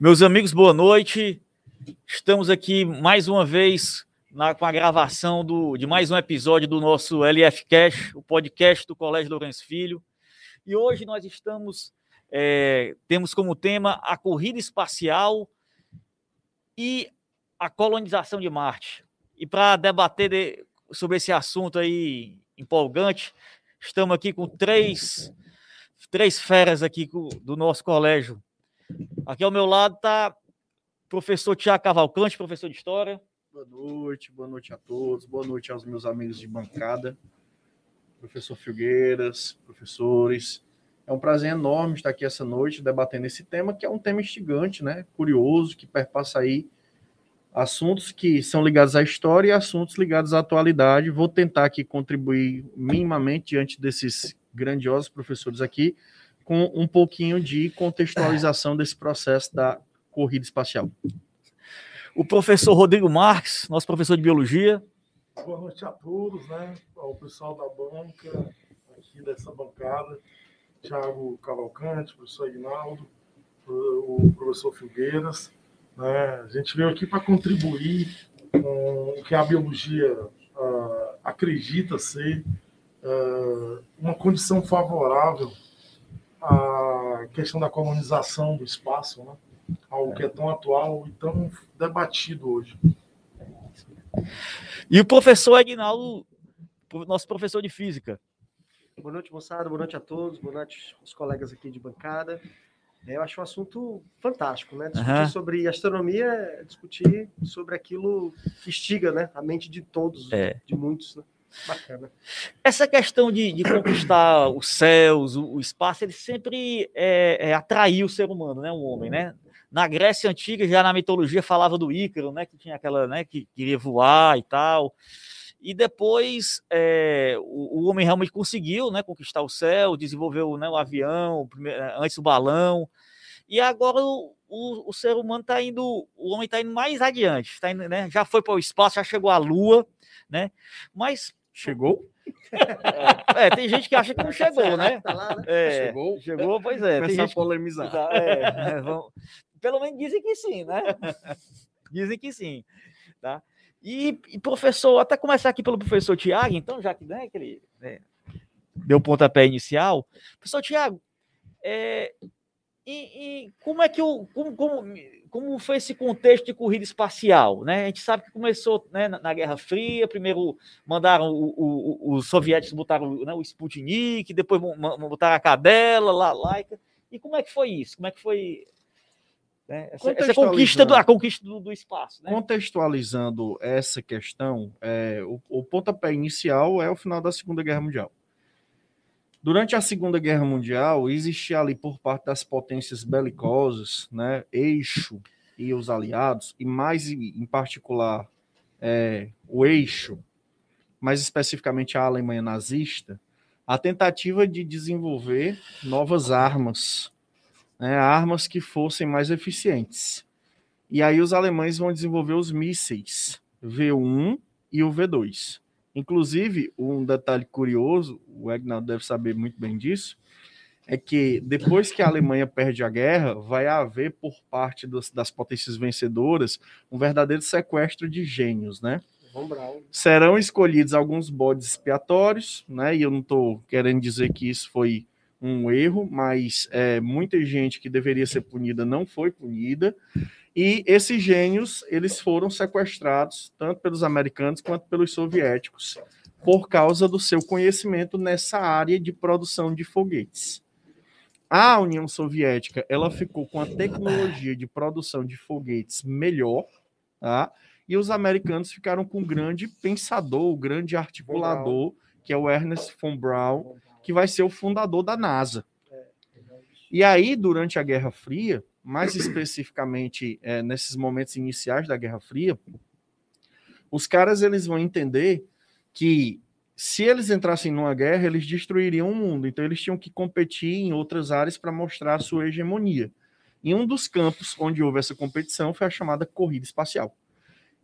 Meus amigos, boa noite. Estamos aqui mais uma vez na, com a gravação do, de mais um episódio do nosso LF Cash, o podcast do Colégio Lourenço Filho. E hoje nós estamos, é, temos como tema a corrida espacial e a colonização de Marte. E para debater de, sobre esse assunto aí empolgante, estamos aqui com três, três feras aqui do nosso colégio Aqui ao meu lado está professor Tiago Cavalcante, professor de História. Boa noite, boa noite a todos, boa noite aos meus amigos de bancada, professor Filgueiras, professores. É um prazer enorme estar aqui essa noite debatendo esse tema, que é um tema instigante, né? curioso, que perpassa aí assuntos que são ligados à história e assuntos ligados à atualidade. Vou tentar aqui contribuir minimamente diante desses grandiosos professores aqui, com um pouquinho de contextualização desse processo da corrida espacial. O professor Rodrigo Marques, nosso professor de biologia. Boa noite a todos, né? Ao pessoal da banca, aqui dessa bancada, Tiago Cavalcante, professor Ignaldo, o professor Filgueiras. Né? A gente veio aqui para contribuir com o que a biologia uh, acredita ser uh, uma condição favorável a questão da colonização do espaço, né? algo que é tão atual e tão debatido hoje. E o professor Aguinaldo, nosso professor de física. Boa noite, moçada. Boa noite a todos. Boa noite aos colegas aqui de bancada. É, eu acho um assunto fantástico, né? Discutir uhum. sobre astronomia é discutir sobre aquilo que instiga né? a mente de todos, é. de muitos. Né? Bacana. Essa questão de, de conquistar os céus, o, o, espaço, ele sempre é, é, atraiu o ser humano, né? O homem, né? Na Grécia Antiga, já na mitologia, falava do Ícaro, né? Que tinha aquela, né? Que queria voar e tal. E depois é, o, o, homem realmente conseguiu, né? Conquistar o céu, desenvolveu né, o avião, o primeiro, antes o balão. E agora o, o, o ser humano está indo, o homem está indo mais adiante, tá indo, né? Já foi para o espaço, já chegou à Lua, né? Mas Chegou? É, é, tem gente que acha que não chegou, né? Tá lá, né? É, chegou? Chegou, pois é. Começar tem gente a polemizar. Que... É, é, vamos... Pelo menos dizem que sim, né? Dizem que sim. Tá? E, e, professor, até começar aqui pelo professor Tiago, então, já que, né, que ele né, deu o pontapé inicial. Professor Tiago, é, e, e, como é que o. Como, como, como foi esse contexto de corrida espacial? Né? A gente sabe que começou né, na, Guerra Fria, primeiro mandaram o, o, os soviéticos botaram né, o Sputnik, depois botaram a cadela, lá, Laika. E como é que foi isso? Como é que foi né, essa, essa, conquista, do, a conquista do, do espaço? Né? Contextualizando essa questão, é, o, o pontapé inicial é o final da Segunda Guerra Mundial. Durante a Segunda Guerra Mundial, existia ali por parte das potências belicosas, né, eixo e os aliados, e mais em particular é, o eixo, mais especificamente a Alemanha nazista, a tentativa de desenvolver novas armas, né, armas que fossem mais eficientes. E aí os alemães vão desenvolver os mísseis V1 e o V2. Inclusive, um detalhe curioso, o Egnaldo deve saber muito bem disso, é que depois que a Alemanha perde a guerra, vai haver por parte dos, das potências vencedoras um verdadeiro sequestro de gênios, né? Serão escolhidos alguns bodes expiatórios, né? E eu não estou querendo dizer que isso foi um erro, mas é, muita gente que deveria ser punida não foi punida. E esses gênios, eles foram sequestrados tanto pelos americanos quanto pelos soviéticos, por causa do seu conhecimento nessa área de produção de foguetes. A União Soviética, ela ficou com a tecnologia de produção de foguetes melhor, tá? E os americanos ficaram com o grande pensador, o grande articulador, que é o Ernest von Braun, que vai ser o fundador da NASA. E aí, durante a Guerra Fria, mais especificamente é, nesses momentos iniciais da Guerra Fria, os caras eles vão entender que se eles entrassem numa guerra, eles destruiriam o mundo. Então eles tinham que competir em outras áreas para mostrar a sua hegemonia. E um dos campos onde houve essa competição foi a chamada corrida espacial.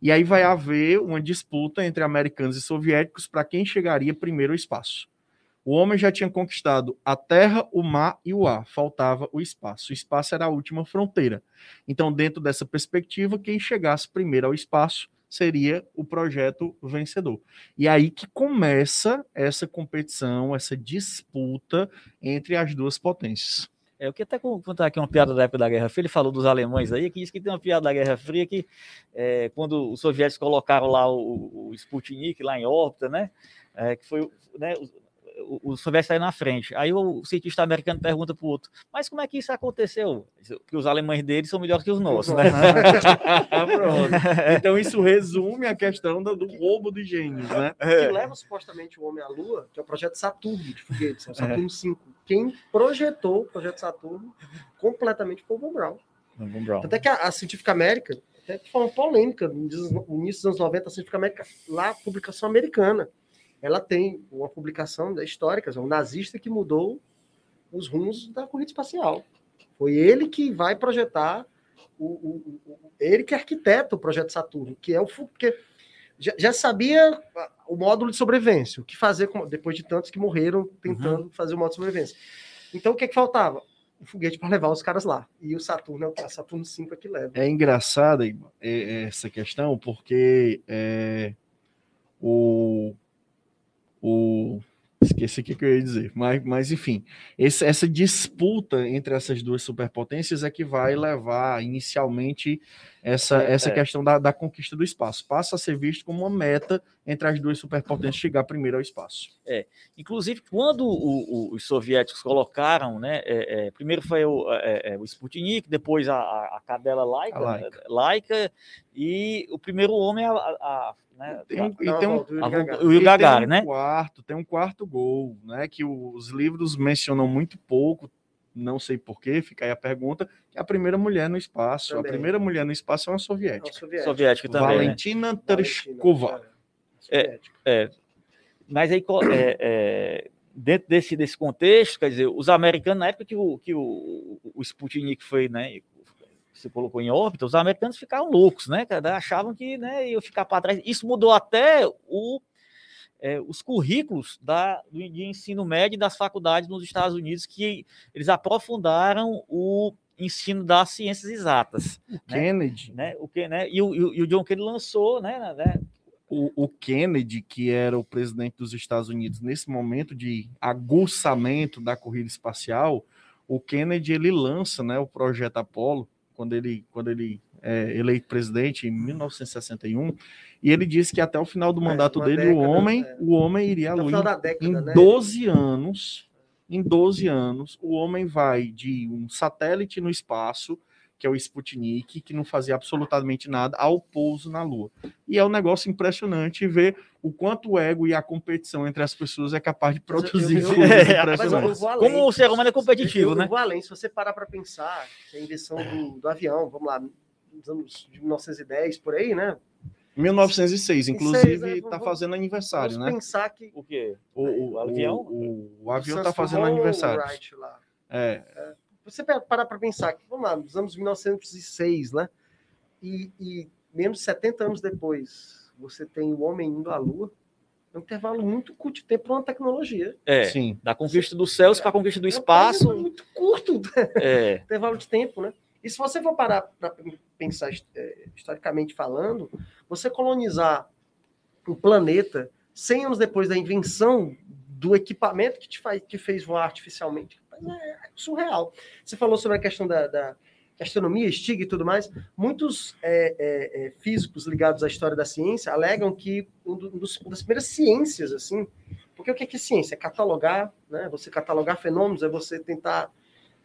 E aí vai haver uma disputa entre americanos e soviéticos para quem chegaria primeiro ao espaço. O homem já tinha conquistado a terra, o mar e o ar, faltava o espaço. O espaço era a última fronteira. Então, dentro dessa perspectiva, quem chegasse primeiro ao espaço seria o projeto vencedor. E aí que começa essa competição, essa disputa entre as duas potências. É, eu queria até contar aqui uma piada da época da Guerra Fria, ele falou dos alemães aí, que diz que tem uma piada da Guerra Fria que é, quando os soviéticos colocaram lá o, o Sputnik lá em órbita, né, é, que foi, né, o, o soviético está na frente. Aí o, cientista americano pergunta para o outro, mas como é que isso aconteceu? Porque os alemães deles são melhores que os nossos, né? então isso resume a questão do, do roubo de gênios, né? Que leva supostamente o homem à Lua, que é o projeto Saturno de foguetes, é o Saturno 5. Quem projetou o projeto Saturno completamente foi o Von Braun. Braun. Até que a, a Científica América, até que foi uma polêmica no início dos anos 90, a Científica América, lá, publicação americana ela tem uma publicação histórica, é um nazista que mudou os rumos da corrida espacial. Foi ele que vai projetar, o, o, o ele que arquiteta o projeto Saturno, que é o porque já, já, sabia o módulo de sobrevivência, o que fazer com, depois de tantos que morreram tentando uhum. fazer o módulo de sobrevivência. Então o que, é que faltava? O foguete para levar os caras lá. E o Saturno é o Saturno 5 é que leva. É engraçado essa questão, porque é, o o esqueci o que, eu ia dizer, mas, mas enfim, esse, essa disputa entre essas duas superpotências é que vai levar inicialmente essa, é, essa é. questão da, da, conquista do espaço. Passa a ser visto como uma meta entre as duas superpotências chegar primeiro ao espaço. É, inclusive quando o, o, os soviéticos colocaram, né, é, é primeiro foi o, é, é, o Sputnik, depois a, a cadela laica, a laica. laica, e o primeiro homem a, a né? Tem um, e tem um, o Yuri Gagarin, né? Quarto, tem um quarto gol, né? Que os livros mencionam muito pouco, não sei porquê, fica aí a pergunta, que é a primeira mulher no espaço. Também. A primeira mulher no espaço é uma soviética. É uma soviética. soviética também. Né? Valentina né? Tereshkova. É, é, mas aí, é, é, dentro desse, desse contexto, quer dizer, os americanos, na época que o, que o, o Sputnik foi, né, se colocou em órbita, os americanos ficaram loucos, né? Achavam que né, ia ficar para trás. Isso mudou até o, é, os currículos da, de ensino médio das faculdades nos Estados Unidos, que eles aprofundaram o ensino das ciências exatas. O né? Kennedy. Né? O que, né? E, o, e o John Kennedy lançou, né? né? O, o, Kennedy, que era o presidente dos Estados Unidos nesse momento de aguçamento da corrida espacial, o Kennedy ele lança né, o projeto Apollo, quando ele, quando ele é eleito presidente em 1961, e ele disse que até o final do é, mandato é, dele década, o homem, é. o homem iria à lua em, em né? 12 anos, em 12 anos, o homem vai de um satélite no espaço que é o Sputnik, que não fazia absolutamente nada, ao pouso na Lua. E é um negócio impressionante ver o quanto o ego e a competição entre as pessoas é capaz de produzir eu, eu, é, Como o ser humano é competitivo, eu, né? vou além, se você parar para pensar, a invenção do, do, avião, vamos lá, nos anos de 1910, por aí, né? 1906, inclusive está fazendo aniversário, né? pensar que... O quê? O, o, o avião? O, o avião está fazendo aniversário. É. é você parar para pensar que, vamos lá, nos anos 1906, né? E, e menos de 70 anos depois, você tem o homem indo à Lua, é um intervalo muito curto de tempo para uma tecnologia. É, Sim. da conquista dos céus para a conquista do é espaço. Um muito curto, é. intervalo de tempo, né? E se você for parar para pensar é, historicamente falando, você colonizar o planeta 100 anos depois da invenção do equipamento que te faz, que fez voar artificialmente, é surreal. Você falou sobre a questão da, da astronomia, Stig e tudo mais. Muitos é, é, é, físicos ligados à história da ciência alegam que um, dos, uma das primeiras ciências, assim, porque o que é, ciência? É catalogar, né? Você catalogar fenômenos, é você tentar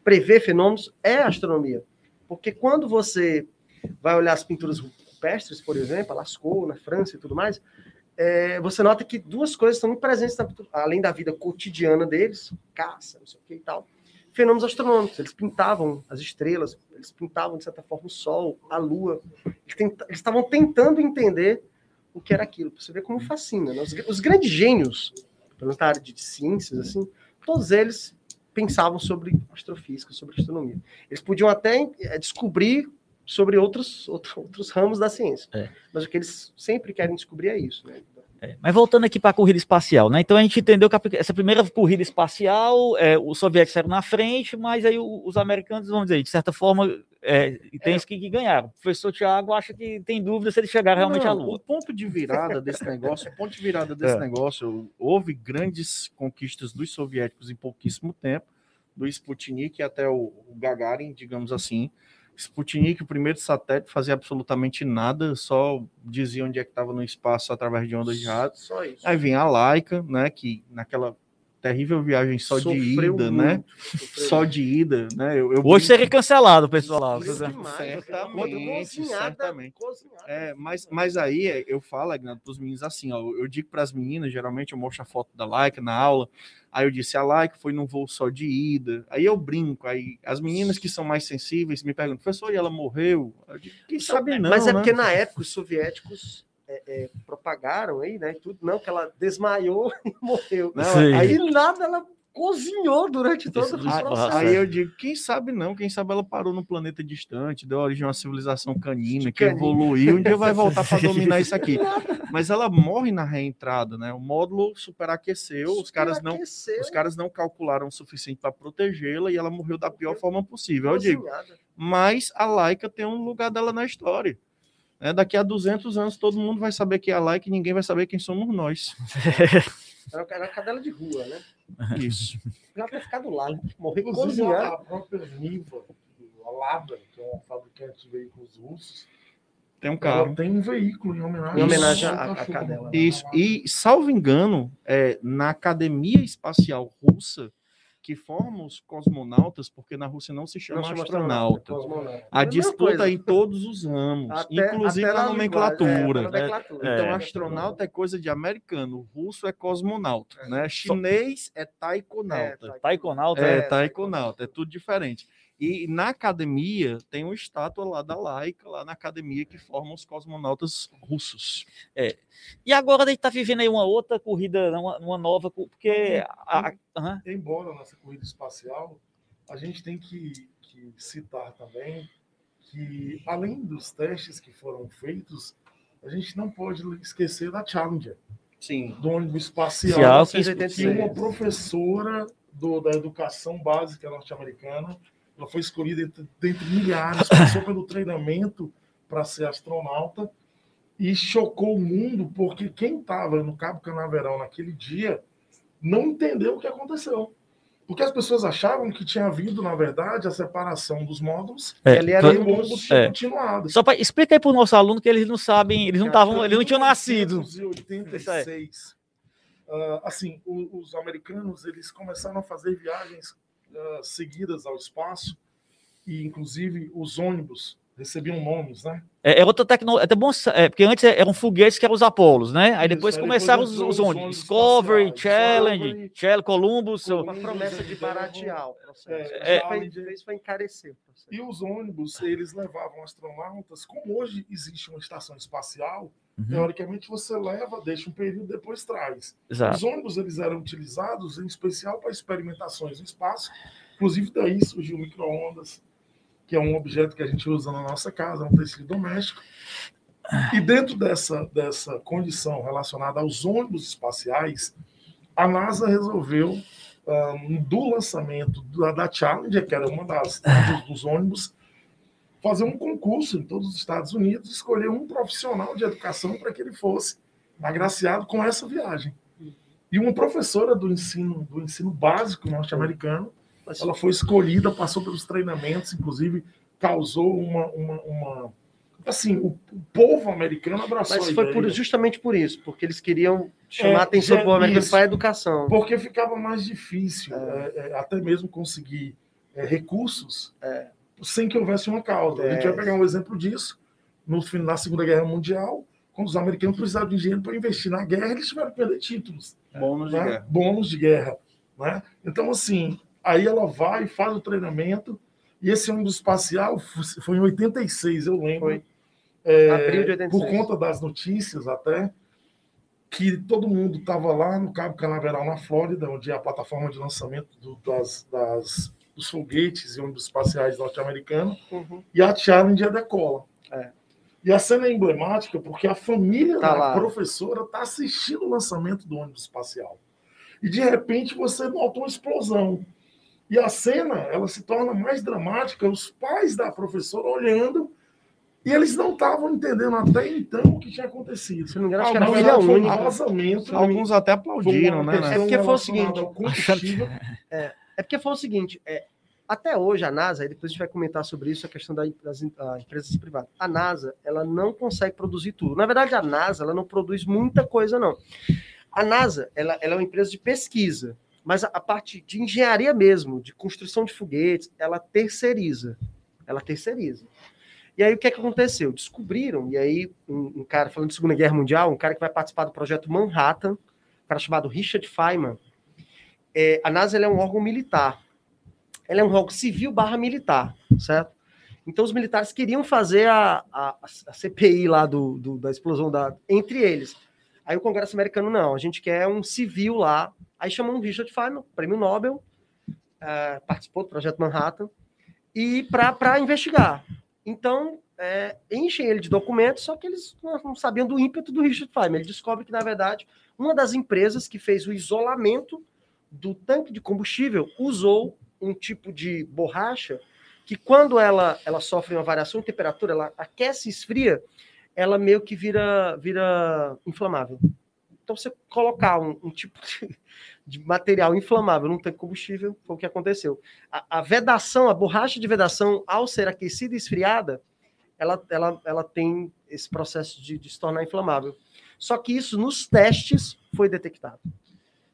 prever fenômenos, é astronomia. Porque quando você vai olhar as pinturas rupestres, por exemplo, a Lascaux, na França e tudo mais, é, você nota que duas coisas estão muito presentes, na, além da vida cotidiana deles, caça, não sei o que e tal, fenômenos astronômicos. Eles pintavam as estrelas, eles pintavam, de certa forma, o Sol, a Lua. Eles estavam tentando entender o que era aquilo. Você vê como fascina. Né? Os, os, grandes gênios, pelo na área de ciências, assim, todos eles pensavam sobre astrofísica, sobre astronomia. Eles podiam até é, descobrir sobre outros, outros, outros ramos da ciência. É. Mas o que eles sempre querem descobrir é isso, né? É, mas voltando aqui para a corrida espacial, né? Então a gente entendeu que a, essa primeira corrida espacial, é, os soviéticos saíram na frente, mas aí os americanos, vamos dizer, de certa forma, é, tem é. que, que ganharam. O professor Tiago acha que tem dúvida se eles chegaram realmente Não, à Lua. O ponto de virada desse negócio, o ponto de virada desse é. negócio, houve grandes conquistas dos soviéticos em pouquíssimo tempo, do Sputnik até o, o Gagarin, digamos assim. Sputnik, o primeiro satélite, fazia absolutamente nada, só dizia onde é que estava no espaço através de ondas de rádio. Só isso. Aí vinha a Laika, né, que naquela terrível viagem só Sofreu de ida, né? muito, né? Só de ida, né? Eu, eu Hoje seria cancelado, pessoal lá. Certamente, certamente. É, mas, mas aí eu falo, Agnaldo, para os meninos assim, ó, eu digo para as meninas, geralmente eu mostro a foto da Laika na aula, aí eu disse, a Laika foi num voo só de ida, aí eu brinco, aí as meninas que são mais sensíveis me perguntam, professor, e ela morreu? Eu digo, quem sabe não, Mas é né? porque na época os soviéticos é, é, propagaram aí, né? Tudo, não, que ela desmaiou e morreu. Não, aí nada, ela cozinhou durante todo o processo. Aí eu digo, quem sabe não, quem sabe ela parou no planeta distante, deu origem a uma civilização canina que evoluiu, um dia vai voltar para dominar isso aqui. Mas ela morre na reentrada, né? O módulo superaqueceu, os caras não os caras não calcularam o suficiente para protegê-la e ela morreu da pior forma possível. Eu digo, mas a Laika tem um lugar dela na história. É, daqui a 200 anos todo mundo vai saber que é a like e ninguém vai saber quem somos nós. Era a cadela de rua, né? Isso. Já ter ficado lá, né? morrer cozinhando. A própria Niva, a Lada, que é uma fabricante de veículos russos, tem um carro. Ela tem um veículo em homenagem, em homenagem à, à cadela. Isso. E, salvo engano, é, na Academia Espacial Russa, que formam os cosmonautas, porque na Rússia não se chama não astronauta. astronauta. A é disputa em todos os ramos, até, inclusive até na, nomenclatura. É, nomenclatura. É, então, astronauta é coisa de americano, russo é cosmonauta, é. né? Chinês é taikonauta. É, taikonauta é, taikonauta, é tudo diferente. E na academia tem uma estátua lá da Laika, lá na academia que forma os cosmonautas russos. É. E agora a gente está vivendo aí uma outra corrida, uma, uma nova, porque. A, a, Embora a nossa corrida espacial, a gente tem que, que citar também que, além dos testes que foram feitos, a gente não pode esquecer da Challenger. Sim. Do ônibus espacial. que, que uma professora do, da educação básica norte-americana ela foi escolhida entre, dentre milhares, passou pelo treinamento para ser astronauta e chocou o mundo porque quem estava no Cabo Canaveral naquele dia não entendeu o que aconteceu. Porque as pessoas achavam que tinha havido, na verdade, a separação dos módulos é, ele era ônibus é. continuado. Só para explicar aí para o nosso aluno que eles não sabem, eles não estavam, eles não tinham nascido. Em 1986, uh, assim, os, os americanos eles começaram a fazer viagens seguidas ao espaço, e inclusive os ônibus recebiam nomes, né? É, é outra tecnologia, é até bom, é, porque antes eram foguetes que eram os Apolos, né? Aí depois Isso, começaram os, os, ônibus, Discovery, Challenge, Challenge, Columbus. Uma promessa de baratear o processo. É, é, foi, foi encarecer. E os ônibus, eles levavam astronautas, como hoje existe uma estação espacial, uhum. teoricamente você leva, deixa um período, depois traz. Exato. Os ônibus, eles eram utilizados em especial para experimentações no espaço, inclusive daí surgiu micro-ondas, que é um objeto que a gente usa na nossa casa, é um tecido doméstico. E dentro dessa, dessa condição relacionada aos ônibus espaciais, a NASA resolveu, um, do lançamento da, da Challenger, que era uma das dos, dos ônibus, fazer um concurso em todos os Estados Unidos, escolher um profissional de educação para que ele fosse agraciado com essa viagem. E uma professora do ensino, do ensino básico norte-americano ela foi escolhida, passou pelos treinamentos, inclusive causou uma, uma, uma assim, o, o, povo americano abraçou Mas foi por, justamente por isso, porque eles queriam chamar é, a atenção do povo americano para a educação. Porque ficava mais difícil é. É, é até mesmo conseguir é, recursos é. sem que houvesse uma causa. A gente vai pegar um exemplo disso. No fim da Segunda Guerra Mundial, quando os americanos precisavam de dinheiro para investir na guerra, eles tiveram que perder títulos. Bônus né? de guerra. Bônus de guerra. Né? Então, assim, Aí ela vai, faz o treinamento. E esse ônibus espacial foi em 86, eu lembro. Foi. É, Abril de 86. Por conta das notícias até, que todo mundo estava lá no Cabo Canaveral, na Flórida, onde é a plataforma de lançamento do, das, das, dos foguetes e ônibus espaciais norte-americanos, uhum. e a Challenger decola. É. E a cena é emblemática porque a família Tá da lá. professora está assistindo o lançamento do ônibus espacial. E de repente você nota uma explosão. E a cena ela se torna mais dramática, os pais da professora olhando, e eles não estavam entendendo até então o que tinha acontecido. Se não me engano, acho que era filha um única. vazamento. Alguns até aplaudiram, uma né? questão né? É porque foi o seguinte. É porque foi o seguinte, é, até hoje a NASA, e depois a gente vai comentar sobre isso, a questão da- das ah, empresas privadas. A NASA, ela não consegue produzir tudo. Na verdade, a NASA, ela não produz muita coisa, não. A NASA, ela, ela é uma empresa de pesquisa, mas a, a parte de engenharia mesmo, de construção de foguetes, ela terceiriza. Ela terceiriza. E aí, o que, é que aconteceu? Descobriram, e aí, um, um cara, falando de Segunda Guerra Mundial, um cara que vai participar do projeto Manhattan, um cara chamado Richard Feynman, é, a NASA é um órgão militar. Ela é um órgão civil barra militar, certo? Então os militares queriam fazer a, a, a CPI lá do, do- da explosão da, entre eles. Aí o Congresso americano, não, a gente quer um civil lá. Aí chamou um Richard Feynman, prêmio Nobel, eh, participou do projeto Manhattan, e para investigar. Então, é, enchem ele de documentos, só que eles não, não sabiam do ímpeto do Richard Feynman. Ele descobre que, na verdade, uma das empresas que fez o isolamento do tanque de combustível usou um tipo de borracha que quando ela, ela sofre uma variação de temperatura, ela aquece e esfria, ela meio que vira, vira inflamável. Então, você colocar um, um tipo de, de material inflamável num tanque de combustível, foi o que aconteceu. A, a vedação, a borracha de vedação, ao ser aquecida e esfriada, ela, ela, ela tem esse processo de, de se tornar inflamável. Só que isso, nos testes, foi detectado.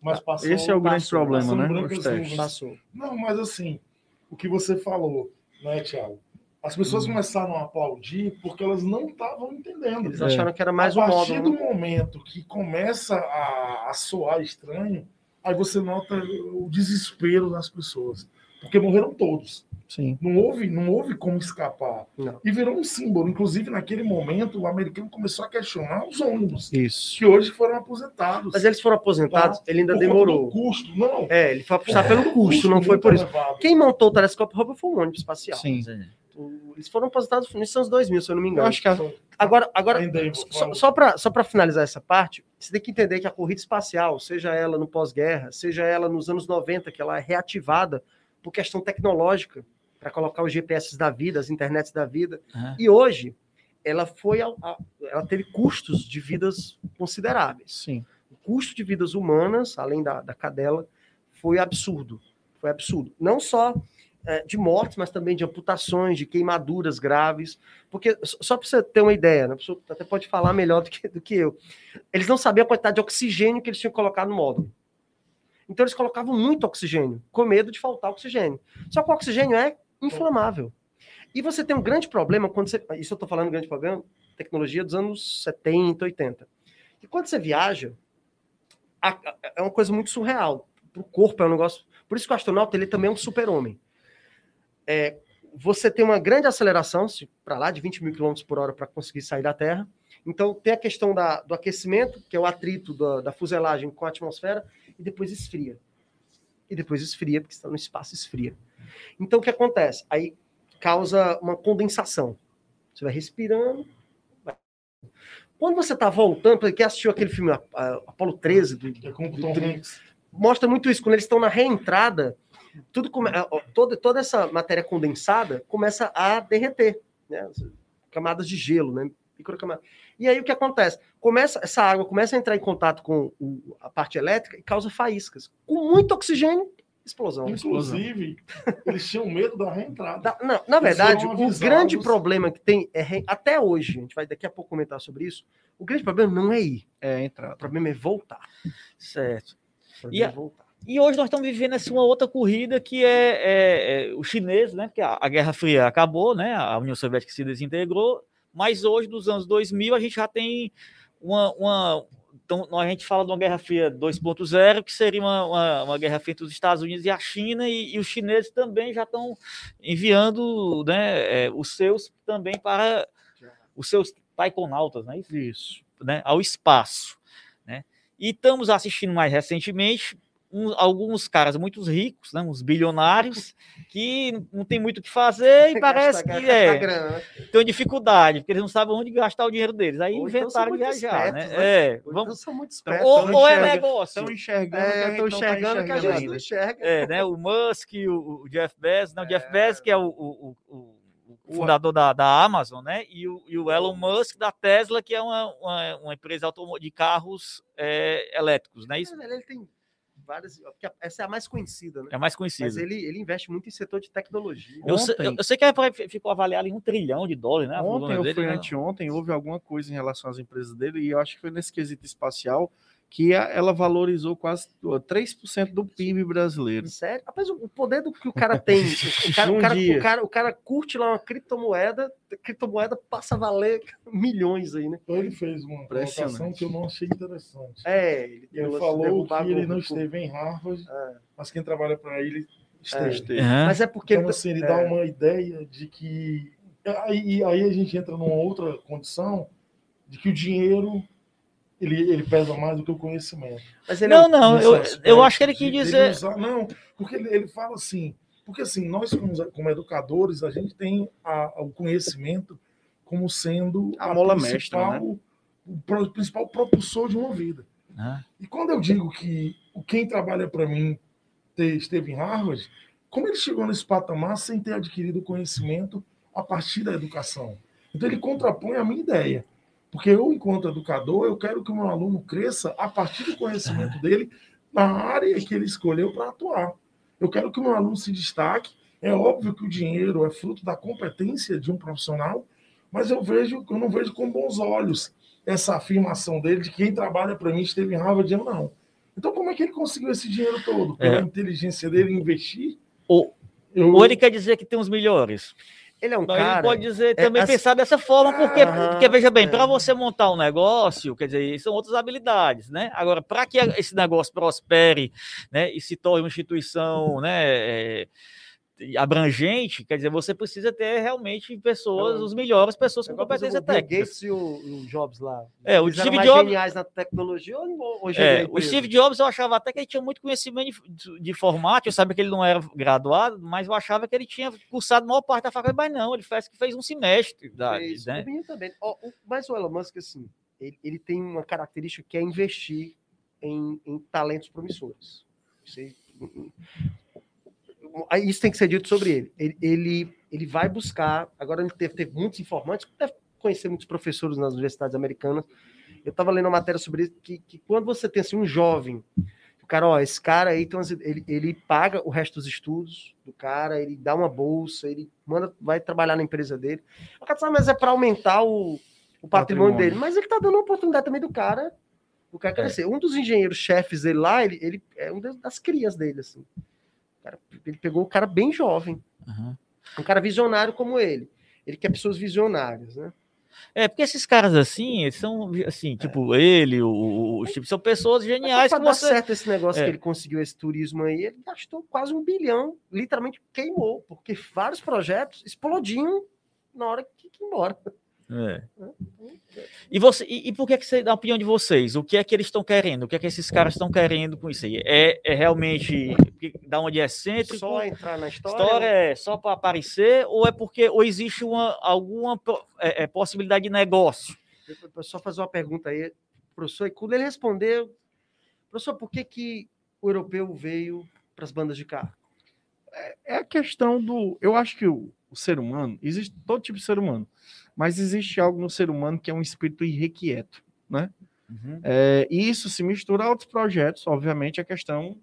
Mas passou, Esse é o grande passou, problema, passou né? Os testes. nuvens. Passou. Não, mas assim, o que você falou, né, Tiago? As pessoas Hum. começaram a aplaudir porque elas não estavam entendendo. Eles É. acharam que era mais a um partir módulo. do momento que começa a, a soar estranho, aí você nota o desespero das pessoas. Porque morreram todos. Sim. Não houve, não houve como escapar. Não. E virou um símbolo. Inclusive, naquele momento, o americano começou a questionar os ônibus, Isso. que hoje foram aposentados. Mas eles foram aposentados, ele ainda Por demorou. custo. Não. É, ele foi apostar pelo O custo, não foi por isso. elevado. Quem montou o telescópio Hubble foi um ônibus espacial. Sim. Eles foram aposentados nos anos 2000, se eu não me Eu engano. acho que a- Agora, agora aí, só, só para só pra finalizar essa parte, você tem que entender que a corrida espacial, seja ela no pós-guerra, seja ela nos anos 90, que ela é reativada por questão tecnológica, para colocar os GPS da vida, as internets da vida, Aham. e hoje ela foi ao- a- ela teve custos de vidas consideráveis. Sim. O custo de vidas humanas, além da, da cadela, foi absurdo. Foi absurdo. Não só de mortes, mas também de amputações, de queimaduras graves. Porque, só para você ter uma ideia, né, a pessoa até pode falar melhor do que, do que eu. Eles não sabiam a quantidade de oxigênio que eles tinham colocado no módulo. Então, eles colocavam muito oxigênio, com medo de faltar oxigênio. Só que o oxigênio é inflamável. E você tem um grande problema quando você. Isso eu estou falando grande problema, tecnologia dos anos 70, 80. E quando você viaja, é uma coisa muito surreal. Para o corpo é um negócio. Por isso que o astronauta ele também é um super-homem. É, você tem uma grande aceleração, para lá de 20 mil quilômetros por hora para conseguir sair da Terra. Então tem a questão da- do aquecimento, que é o atrito da, da fuselagem com a atmosfera, e depois esfria. E depois esfria, porque está no espaço esfria. Então o que acontece? Aí causa uma condensação. Você vai respirando. vai- Quando você está voltando, quem assistiu aquele filme Apolo 13, do, é do- Hanks. mostra muito isso. Quando eles estão na reentrada, tudo come... ó, toda, toda essa matéria condensada começa a derreter, né? As Camadas de gelo, né? Microcamadas. E aí o que acontece? Começa essa água começa a entrar em contato com o- a parte elétrica e causa faíscas. Com muito oxigênio, explosão. Inclusive, eles tinham medo da reentrada. Da- não, na verdade, foram o grande problema que tem é re- até hoje, a gente vai daqui a pouco comentar sobre isso. O grande problema não é ir, É, o entrada. problema é voltar. Certo. O problema E a- é voltar. E hoje nós estamos vivendo essa uma outra corrida que é, é, é o chinês, né? Porque a, a Guerra Fria acabou, né? A União Soviética se desintegrou, mas hoje, nos anos 2000, a gente já tem uma. uma então, a gente fala de uma Guerra Fria 2.0, que seria uma, uma, uma Guerra Fria entre os Estados Unidos e a China, e, e os chineses também já estão enviando né, é, os seus também para os seus taikonautas, não é isso? Isso. né, ao espaço. Né? E estamos assistindo mais recentemente um, alguns caras muito ricos, né, uns bilionários, que não tem muito o que fazer e parece que é, né? tem dificuldade, porque eles não sabem onde gastar o dinheiro deles. Aí então inventaram então viajar, né? né? É, vamos... Então são muito espertos. Ou, ou é negócio. Estão enxergando, é, estão enxergando que a gente não enxerga. É, né? O Musk, o, o Jeff Bezos, não, o Jeff é. Bezos que é o, o, o fundador da, da Amazon, né? E o, e o Elon Musk da Tesla, que é uma, uma, uma empresa de carros é, elétricos, né? Isso. Ele tem várias. Essa é a mais conhecida, né? É a mais conhecida. Mas ele, ele investe muito em setor de tecnologia. Eu, sei, eu, eu sei que a ficou avaliado em um trilhão de dólares, né? Ontem, ou foi né? anteontem, houve alguma coisa em relação às empresas dele, e eu acho que foi nesse quesito espacial que ela valorizou quase 3% do PIB brasileiro. Sério? Rapaz, o poder do que o cara tem. O cara, um o, cara, o, cara, o cara, curte lá uma criptomoeda, a criptomoeda passa a valer milhões aí, né? Ele fez uma colocação que eu não achei interessante. É, ele, ele falou que ele não esteve em Harvard, é. mas quem trabalha para ele esteve. É. Uhum. Mas é porque. Então, assim, ele é. dá uma ideia de que. Aí, aí a gente entra numa outra condição de que o dinheiro ele, ele pesa mais do que o conhecimento. não, é um, não, eu, eu acho que ele quis dizer. Usar, não, porque ele, ele fala assim, porque assim, nós como, como educadores, a gente tem a, o conhecimento como sendo a, a mola mestra, né? o, o, principal propulsor de uma vida. Ah. E quando eu digo que quem trabalha para mim esteve em Harvard, como ele chegou nesse patamar sem ter adquirido conhecimento a partir da educação? Então ele contrapõe a minha ideia. Porque eu, enquanto educador, eu quero que o meu aluno cresça a partir do conhecimento dele na área que ele escolheu para atuar. Eu quero que o meu aluno se destaque. É óbvio que o dinheiro é fruto da competência de um profissional, mas eu vejo, eu não vejo com bons olhos essa afirmação dele de que quem trabalha para mim esteve em Harvard, eu não. Então, como é que ele conseguiu esse dinheiro todo? Pela é. inteligência dele investir? Ou, eu... ou ele quer dizer que tem os melhores? Ele é um Mas cara. Ele pode dizer é, também pensar dessa forma, porque, porque veja bem, é. para você montar um negócio, quer dizer, são outras habilidades, né? Agora, para que esse negócio prospere, né, e se torne uma instituição, né, é, abrangente, quer dizer, você precisa ter realmente pessoas, os melhores pessoas com competência técnica. O Gates e o, o, Jobs lá. É, o Steve Jobs geniais na tecnologia hoje é, o Steve Jobs eu achava até que ele tinha muito conhecimento de, de formato, eu sabia que ele não era graduado, mas eu achava que ele tinha cursado a maior parte da faculdade, mas não, ele fez que fez um semestre da, fez, né? também. Oh, mas o Elon Musk assim, ele, ele tem uma característica que é investir em, em talentos promissores. Você, isso tem que ser dito sobre ele. Ele, ele, ele vai buscar. Agora ele teve, teve muitos informantes, deve conhecer muitos professores nas universidades americanas. Eu estava lendo uma matéria sobre isso, que, que quando você tem assim, um jovem, o cara, ó, esse cara aí, então, ele, ele paga o resto dos estudos do cara, ele dá uma bolsa, ele manda, vai trabalhar na empresa dele. O cara sabe, mas é para aumentar o, o patrimônio, patrimônio, dele. Mas ele está dando uma oportunidade também do cara, do cara é. crescer. Um dos engenheiros chefes dele lá, ele, ele é um das crias dele, assim. Ele pegou o cara bem jovem. Uhum. Um cara visionário como ele. Ele quer pessoas visionárias, né? É, porque esses caras assim, são assim, é. tipo, ele, o, o Chip, são pessoas geniais. Para dar você... certo esse negócio é. que ele conseguiu esse turismo aí, ele gastou quase um bilhão, literalmente queimou, porque vários projetos explodiam na hora que, que embora. É. E, você, e, e, por que, é que você, a opinião de vocês? O que é que eles estão querendo? O que é que esses caras estão querendo com isso aí? É, é realmente da onde é centro? Só entrar na história? História é só para aparecer? Ou é porque ou existe uma, alguma é, é, possibilidade de negócio? Eu só fazer uma pergunta aí, professor. E quando ele respondeu, professor, por que, que o europeu veio para as bandas de carro? É, é a questão do. Eu acho que o, o ser humano, existe todo tipo de ser humano mas existe algo no ser humano que é um espírito irrequieto, né? Uhum. É, e isso se mistura a outros projetos, obviamente, a questão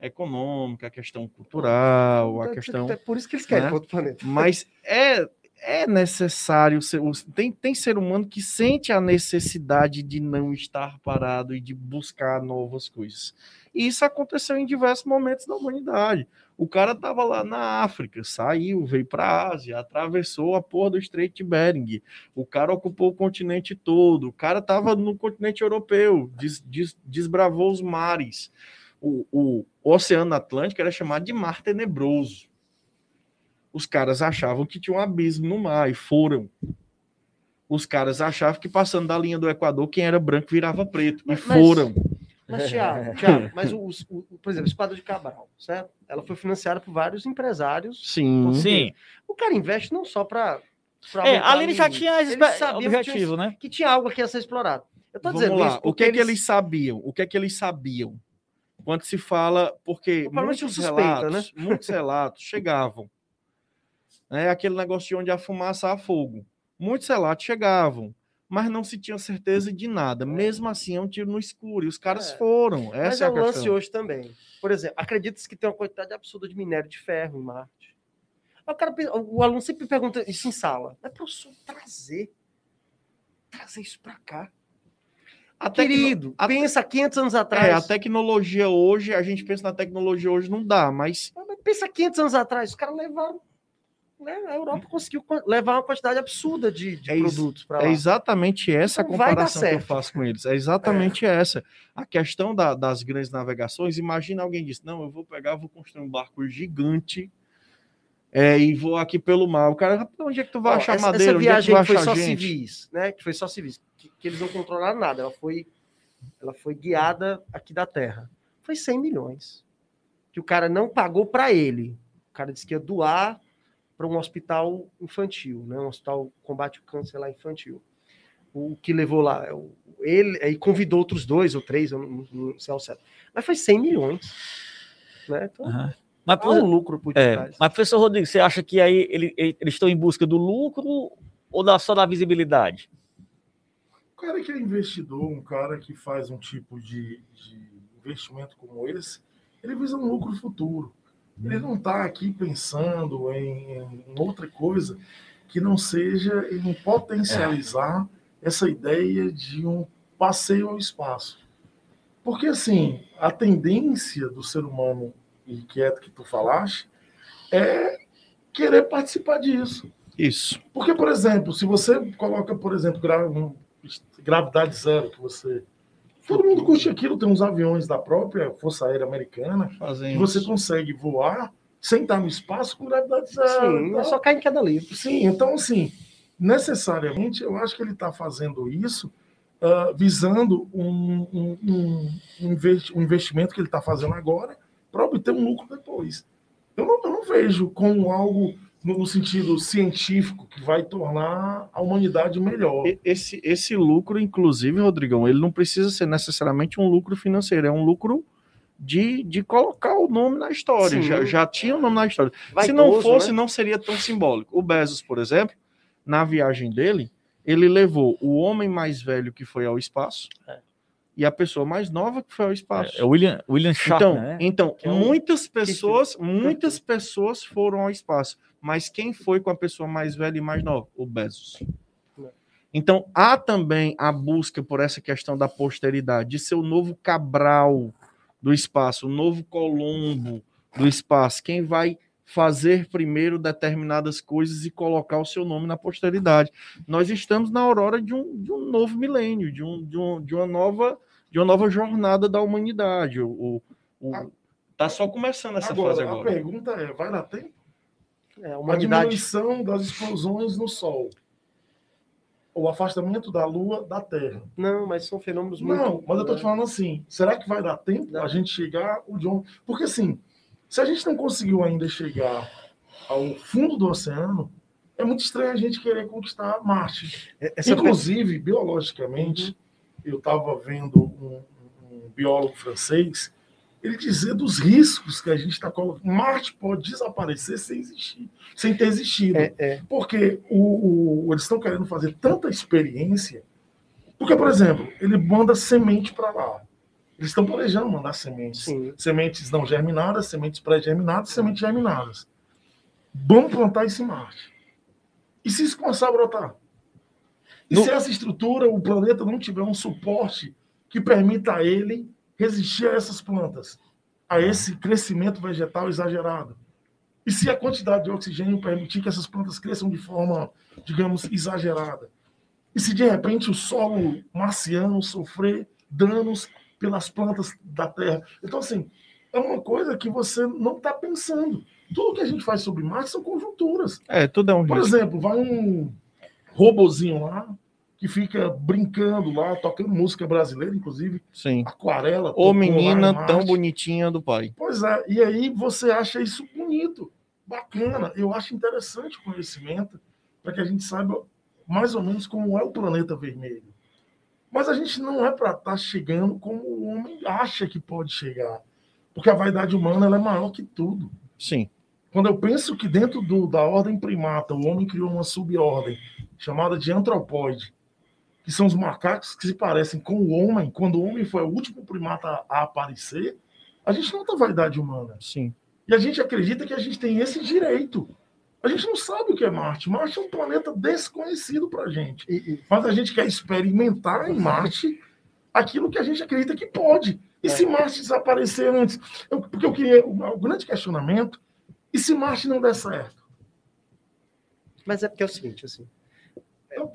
econômica, a questão cultural, a questão. É por isso que eles querem né? outro planeta. Mas é, é necessário. Ser, tem, tem ser humano que sente a necessidade de não estar parado e de buscar novas coisas. E isso aconteceu em diversos momentos da humanidade. O cara estava lá na África, saiu, veio para a Ásia, atravessou a porra do Estreito de Bering. O cara ocupou o continente todo. O cara estava no continente europeu, des, des, desbravou os mares. O, o, o Oceano Atlântico era chamado de Mar Tenebroso. Os caras achavam que tinha um abismo no mar e foram. Os caras achavam que passando da linha do Equador, quem era branco virava preto. E mas, foram. Mas, Thiago, Thiago mas o, o, por exemplo, a Esquadra de Cabral, certo? Ela foi financiada por vários empresários. Sim. Sim. O cara investe não só para. É, ali ele já tinha Eles sabiam que objetivo, tinha- né? que tinha algo que ia ser explorado. Eu tô Vamos dizendo lá. isso O que é que eles sabiam? O que é que eles sabiam? Quando se fala, porque Provavelmente muitos um suspeita, relatos, muitos relatos chegavam. É aquele negócio de onde a fumaça há fogo. Muitos relatos chegavam, mas não se tinha certeza de nada. Mesmo assim, é um tiro no escuro. E os caras É. foram. Essa Mas é é a um lance hoje também. Por exemplo, acredita-se que tem uma quantidade absurda de minério de ferro em Marte. O, cara, o aluno sempre pergunta isso em sala. Mas, professor, trazer. Trazer isso pra cá. A Querido, a- pensa 500 anos É, atrás. a tecnologia hoje, a gente pensa na tecnologia hoje, não dá, mas Mas Pensa 500 anos atrás, os caras levaram. Né? A Europa conseguiu co- levar uma quantidade absurda de, de É produtos para lá. É exatamente essa Então a comparação que eu faço com eles. É exatamente essa. A questão da- das grandes navegações, imagina alguém disse, não, eu vou pegar, vou construir um barco gigante é, e vou aqui pelo mar. O cara, "Rapaz, onde é que tu vai Ó, achar essa, madeira? essa onde é que viagem foi só gente? civis, né? Que foi só civis, que, que eles não controlaram nada. Ela foi, ela foi guiada aqui da Terra. Foi 100 milhões. Que o cara não pagou para ele. O cara disse que ia doar para um hospital infantil, né? Um hospital combate o câncer lá infantil. O que levou lá, o- ele aí convidou outros dois ou três, eu não, não sei ao certo. Mas foi 100 milhões. Né? Então, Aham. Mas, há um lucro por é, detrás. mas, professor Rodrigo, você acha que aí ele- ele- eles estão em busca do lucro ou da, só da visibilidade? O cara que é investidor, um cara que faz um tipo de, de investimento como esse, ele visa um lucro futuro. Ele não está aqui pensando em, em outra coisa que não seja em potencializar essa ideia de um passeio ao espaço. Porque, assim, a tendência do ser humano inquieto que tu falaste é querer participar disso. Isso. Porque, por exemplo, se você coloca, por exemplo, gra- gravidade zero, que você. Todo mundo curte aquilo, tem uns aviões da própria Força Aérea Americana, que Fazem você consegue voar sem estar no espaço com gravidade zero. Sim, é só cair em queda livre. Sim, então, assim, necessariamente, eu acho que ele está fazendo isso ah, visando um, um- um- um investimento que ele está fazendo agora para obter um lucro depois. Eu não, eu não vejo como algo no, no sentido científico que vai tornar a humanidade melhor. Esse, esse lucro, inclusive, Rodrigão, ele não precisa ser necessariamente um lucro financeiro, é um lucro de, de colocar o nome na história. Sim. Já, já tinha o nome na história. Se Vaidoso, não fosse, né? não seria tão simbólico. O Bezos, por exemplo, na viagem dele, ele levou o homem mais velho que foi ao espaço É. e a pessoa mais nova que foi ao espaço. É o William, William Então, Shatner, né? então é um- muitas pessoas, muitas pessoas foram ao espaço, mas quem foi com a pessoa mais velha e mais nova? O Bezos. Não. Então, há também a busca por essa questão da posteridade, de ser o novo Cabral do espaço, o novo Colombo do espaço, quem vai fazer primeiro determinadas coisas e colocar o seu nome na posteridade. Nós estamos na aurora de um, de um novo milênio, de, um, de, um, de uma nova de uma nova jornada da humanidade. O, o, o- tá só começando essa Agora, fase a agora. pergunta é: vai dar tempo? É, a A diminuição das explosões no Sol. O afastamento da Lua da Terra. Não, mas são fenômenos muito. Não, mas eu né? te falando assim, será que vai dar tempo Não. a gente chegar o John? Porque assim, se a gente não conseguiu ainda chegar ao fundo do oceano, é muito estranho a gente querer conquistar Marte. É, Essa Inclusive, biologicamente, eu estava vendo um, um biólogo francês, ele dizer dos riscos que a gente está colocando. Marte pode desaparecer sem existir, sem ter existido. É, é. Porque o, o- eles estão querendo fazer tanta experiência. Porque, por exemplo, ele manda semente para lá. Eles estão planejando mandar sementes. Sim. Sementes não germinadas, sementes pré-germinadas, sementes germinadas. Vamos plantar isso em Marte. E se isso começar a brotar? E No- se essa estrutura, o planeta não tiver um suporte que permita a ele resistir a essas plantas, a esse crescimento vegetal exagerado? E se a quantidade de oxigênio permitir que essas plantas cresçam de forma, digamos, exagerada? E se de repente o solo marciano sofrer danos pelas plantas da Terra? Então, assim, é uma coisa que você não está pensando. Tudo que a gente faz sobre Marte são conjunturas. É, tudo é um Por risco. exemplo, vai um robozinho lá, que fica brincando lá, tocando música brasileira, inclusive. Sim. Aquarela. Ô menina tão bonitinha do pai. Pois é, e aí você acha isso bonito, bacana. Eu acho interessante o conhecimento para que a gente saiba mais ou menos como é o planeta vermelho. Mas a gente não é para estar tá chegando como o homem acha que pode chegar. Porque a vaidade humana é maior que tudo. Sim. Quando eu penso que dentro do, da ordem primata o homem criou uma subordem chamada de antropóide, que são os macacos que se parecem com o homem, quando o homem foi o último primata a aparecer, a gente nota a vaidade humana. Sim. E a gente acredita que a gente tem esse direito. A gente não sabe o que é Marte. Marte é um planeta desconhecido para a gente. Mas a gente quer experimentar em Marte aquilo que a gente acredita que pode. E é. se Marte desaparecer antes? Eu, porque eu queria. O, o grande questionamento: e se Marte não der certo? Mas é porque é o seguinte, assim.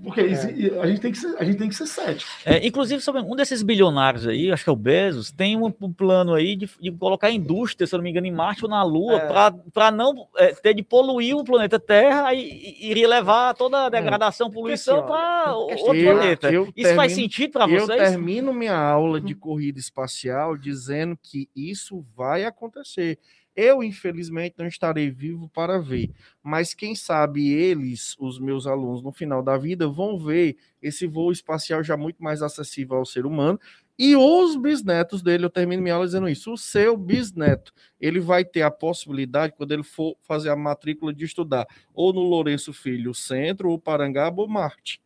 Porque é. a, gente tem que ser, a gente tem que ser cético. É, inclusive, sobre um desses bilionários aí, acho que é o Bezos, tem um, um plano aí de, de, colocar indústria, se eu não me engano, em Marte ou na Lua, é. para não é, ter de poluir o planeta Terra e, iria levar toda a é. degradação, poluição para outro eu, planeta. Eu Isso termino, faz sentido para vocês? Eu termino minha aula de corrida espacial dizendo que isso vai acontecer. Eu, infelizmente, não estarei vivo para ver, mas quem sabe eles, os meus alunos, no final da vida, vão ver esse voo espacial já muito mais acessível ao ser humano. E os bisnetos dele, eu termino minha aula dizendo isso, o seu bisneto, ele vai ter a possibilidade, quando ele for fazer a matrícula de estudar, ou no Lourenço Filho Centro, ou Parangaba, ou Marte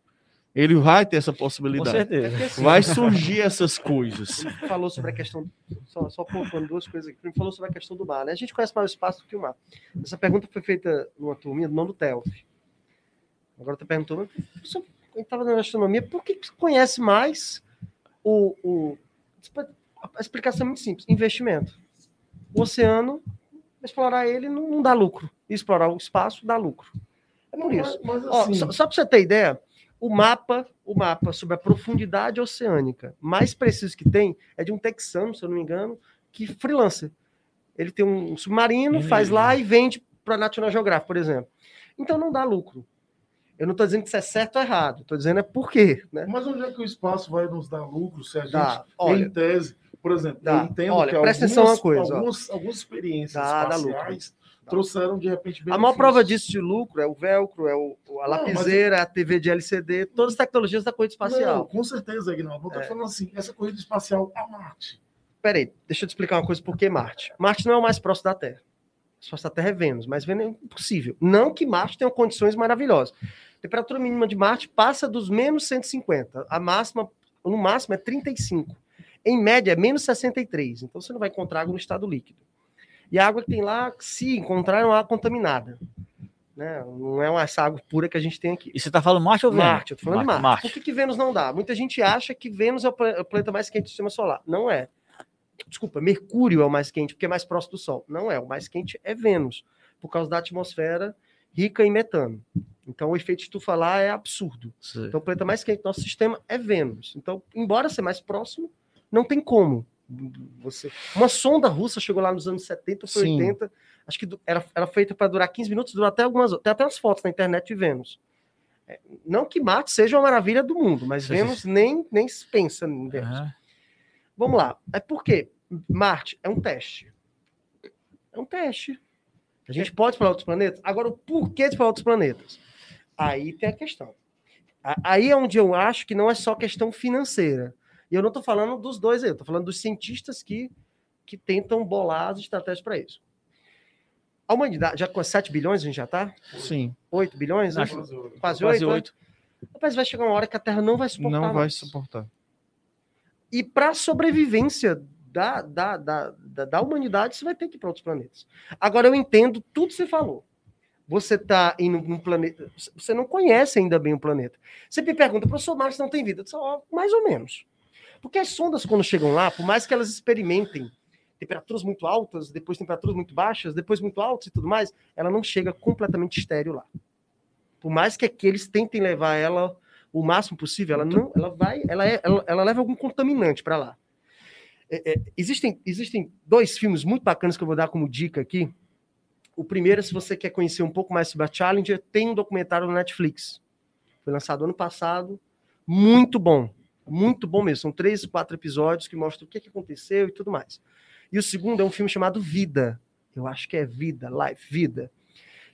ele vai ter essa possibilidade. Com certeza. É assim, vai surgir essas coisas. Ele falou sobre a questão, só, só pontuando duas coisas aqui. Ele falou sobre a questão do mar. Né? A gente conhece mais o espaço do que o mar. Essa pergunta foi feita numa turminha, não do TELF. Agora está perguntando, gente estava na astronomia, por que você conhece mais o, o. A explicação é muito simples: investimento. O oceano, explorar ele não, não dá lucro. Explorar o espaço dá lucro. É por isso. Mas, mas assim... Ó, só, só para você ter ideia, o mapa, o mapa sobre a profundidade oceânica mais preciso que tem é de um texano, se eu não me engano, que freelancer. Ele tem um submarino, faz lá e vende para a National Geographic, por exemplo. Então não dá lucro. Eu não estou dizendo que isso é certo ou errado, estou dizendo é por quê. Né? Mas onde é que o espaço vai nos dar lucro se a gente, dá. Olha, em tese, por exemplo, dá. eu entendo Olha, que algumas, coisa, algumas, algumas experiências dá, espaciais trouxeram de repente benefícios. A maior prova disso de lucro é o velcro, é o, a lapiseira, mas... a TV de LCD, todas as tecnologias da corrida espacial. Não, com certeza, Aguinaldo. Eu estou é. falando assim, essa corrida espacial a Marte. Peraí, deixa eu te explicar uma coisa, por que Marte? Marte não é o mais próximo da Terra. O próximo da Terra é Vênus, mas Vênus é impossível. Não que Marte tenha condições maravilhosas. A temperatura mínima de Marte passa dos menos 150. A máxima, no máximo, é 35. Em média, é menos 63. Então você não vai encontrar água no estado líquido. E a água que tem lá, se encontrar, é uma água contaminada. Né? Não é uma água pura que a gente tem aqui. E você está falando Marte ou Vênus? Marte, eu tô falando Marte. de Marte. Marte. Por que, que Vênus não dá? Muita gente acha que Vênus é o planeta mais quente do sistema solar. Não é. Desculpa, Mercúrio é o mais quente, porque é mais próximo do Sol. Não é. O mais quente é Vênus, por causa da atmosfera rica em metano. Então, o efeito de tu falar é absurdo. Sim. Então, o planeta mais quente do nosso sistema é Vênus. Então, embora ser mais próximo, não tem como. Você... Uma sonda russa chegou lá nos anos 70, foi 80. Acho que era, era feita para durar 15 minutos, durou até algumas. Tem até umas fotos na internet de Vênus. É, não que Marte seja uma maravilha do mundo, mas Vênus nem, nem se pensa em Vênus. Uhum. Vamos lá. É porque Marte é um teste. É um teste. A gente pode falar outros planetas. Agora, o porquê de falar outros planetas? Aí tem a questão. Aí é onde eu acho que não é só questão financeira. E eu não estou falando dos dois aí, eu estou falando dos cientistas que, que tentam bolar as estratégias para isso. A humanidade, já com 7 bilhões a gente já está? Sim. 8 bilhões? Acho, quase 8. Quase 8. Rapaz, vai chegar uma hora que a Terra não vai suportar. Não mais. vai suportar. E para a sobrevivência da, da, da, da, da, humanidade, você vai ter que ir para outros planetas. Agora, eu entendo tudo que você falou. Você está em um planeta. Você não conhece ainda bem o planeta. Você me pergunta, professor Marte não tem vida? Eu disse, mais ou menos. Porque as sondas, quando chegam lá, por mais que elas experimentem temperaturas muito altas, depois temperaturas muito baixas, depois muito altas e tudo mais, ela não chega completamente estéreo lá. Por mais que aqueles tentem levar ela o máximo possível, ela não, ela vai, ela, é, ela, ela leva algum contaminante para lá. É, é, existem, existem dois filmes muito bacanas que eu vou dar como dica aqui. O primeiro, se você quer conhecer um pouco mais sobre a Challenger, tem um documentário no Netflix. Foi lançado ano passado, Muito bom. Muito bom mesmo. São três, quatro episódios que mostram o que, que aconteceu e tudo mais. E o segundo é um filme chamado Vida. Eu acho que é Vida, Life, Vida.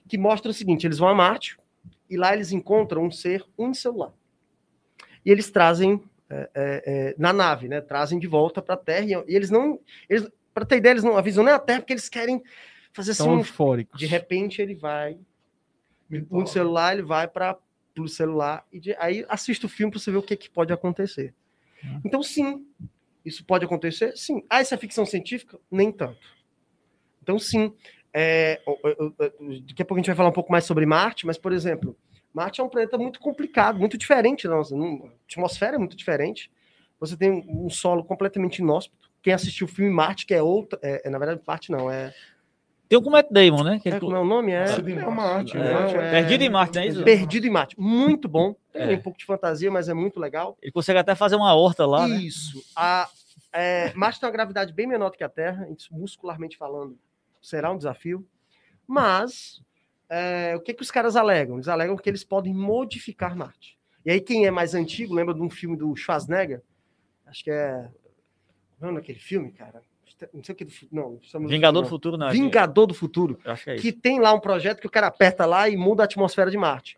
Que mostra o seguinte: eles vão a Marte e lá eles encontram um ser unicelular. E eles trazem é, é, é, na nave, né? Trazem de volta para a Terra. E eles não. Eles, para ter ideia, eles não avisam nem a Terra, porque eles querem fazer assim. São eufóricos. De repente ele vai. Um celular, ele vai para o celular. E de, aí assiste o filme para você ver o que, que pode acontecer. Hum. Então, sim, isso pode acontecer? Sim. Ah, isso é ficção científica? Nem tanto. Então, sim. É, daqui a pouco a gente vai falar um pouco mais sobre Marte, mas, por exemplo, Marte é um planeta muito complicado, muito diferente da nossa. A atmosfera é muito diferente. Você tem um solo completamente inóspito. Quem assistiu o filme Marte, que é outra. É, é, na verdade, Marte não, é. Tem o Matt Damon, né? Que é, como é o nome? É, é Marte. É, né? Perdido em Marte, não é isso? Perdido em Marte. Muito bom. Tem É. um pouco de fantasia, mas é muito legal. Ele consegue até fazer uma horta lá, né? Isso. A, é, Marte tem uma gravidade bem menor do que a Terra, muscularmente falando, será um desafio. Mas é, o que, que os caras alegam? Eles alegam que eles podem modificar Marte. E aí, quem é mais antigo, lembra de um filme do Schwarzenegger? Acho que é. Não, naquele filme, cara. Não sei o que do Não, Vingador do não. Futuro, não. é Vingador do Futuro. Que é. Que tem lá um projeto que o cara aperta lá e muda a atmosfera de Marte.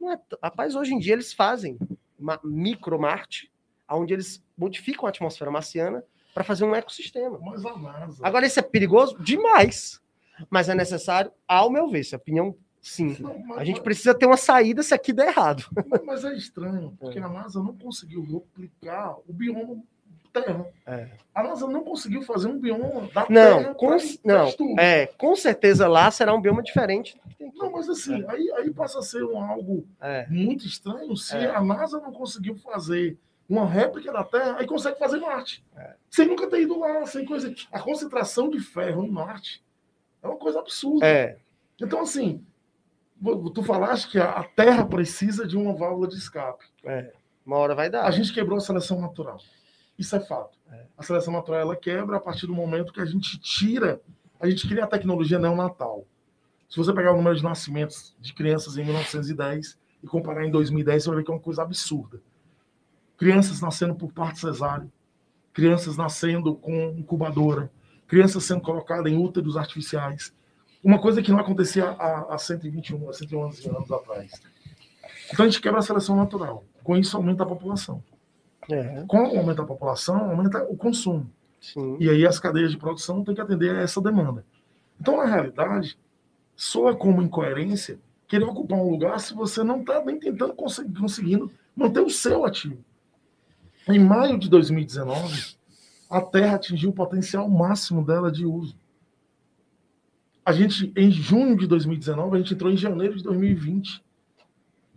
Não é t- Rapaz, hoje em dia eles fazem uma micro Marte, onde eles modificam a atmosfera marciana para fazer um ecossistema. Mas a NASA. Agora, isso é perigoso? Demais. Mas é necessário, ao meu ver, essa opinião, sim. Não, mas- A gente precisa ter uma saída se aqui der errado. Mas- Mas é estranho, porque a NASA não conseguiu replicar o bioma Terra. É. A NASA não conseguiu fazer um bioma da Não, Terra. com, não é, com certeza lá será um bioma diferente. Não, mas assim, aí, aí passa a ser um algo É. muito estranho se É. a NASA não conseguiu fazer uma réplica da Terra, aí consegue fazer Marte. É. Sem nunca ter ido lá, sem coisa. A concentração de ferro em Marte é uma coisa absurda. É, Então, assim, tu falaste que a a Terra precisa de uma válvula de escape. é. Uma hora vai dar. A gente quebrou a seleção natural. Isso é fato. A seleção natural ela quebra a partir do momento que a gente tira, a gente cria a tecnologia neonatal. Se você pegar o número de nascimentos de crianças em 1910 e comparar em 2010, você vai ver que é uma coisa absurda. Crianças nascendo por parto cesáreo, crianças nascendo com incubadora, crianças sendo colocadas em úteros artificiais. Uma coisa que não acontecia há, há 121, há 111 anos atrás. Então a gente quebra a seleção natural. Com isso aumenta a população. É, Com o aumento da população, aumenta o consumo. sim. E aí as cadeias de produção têm que atender a essa demanda. Então, na realidade, soa como incoerência querer ocupar um lugar se você não está nem tentando conseguir, conseguindo manter o seu ativo. Em maio de 2019, a Terra atingiu o potencial máximo dela de uso. A gente, em junho de 2019, a gente entrou em janeiro de 2020.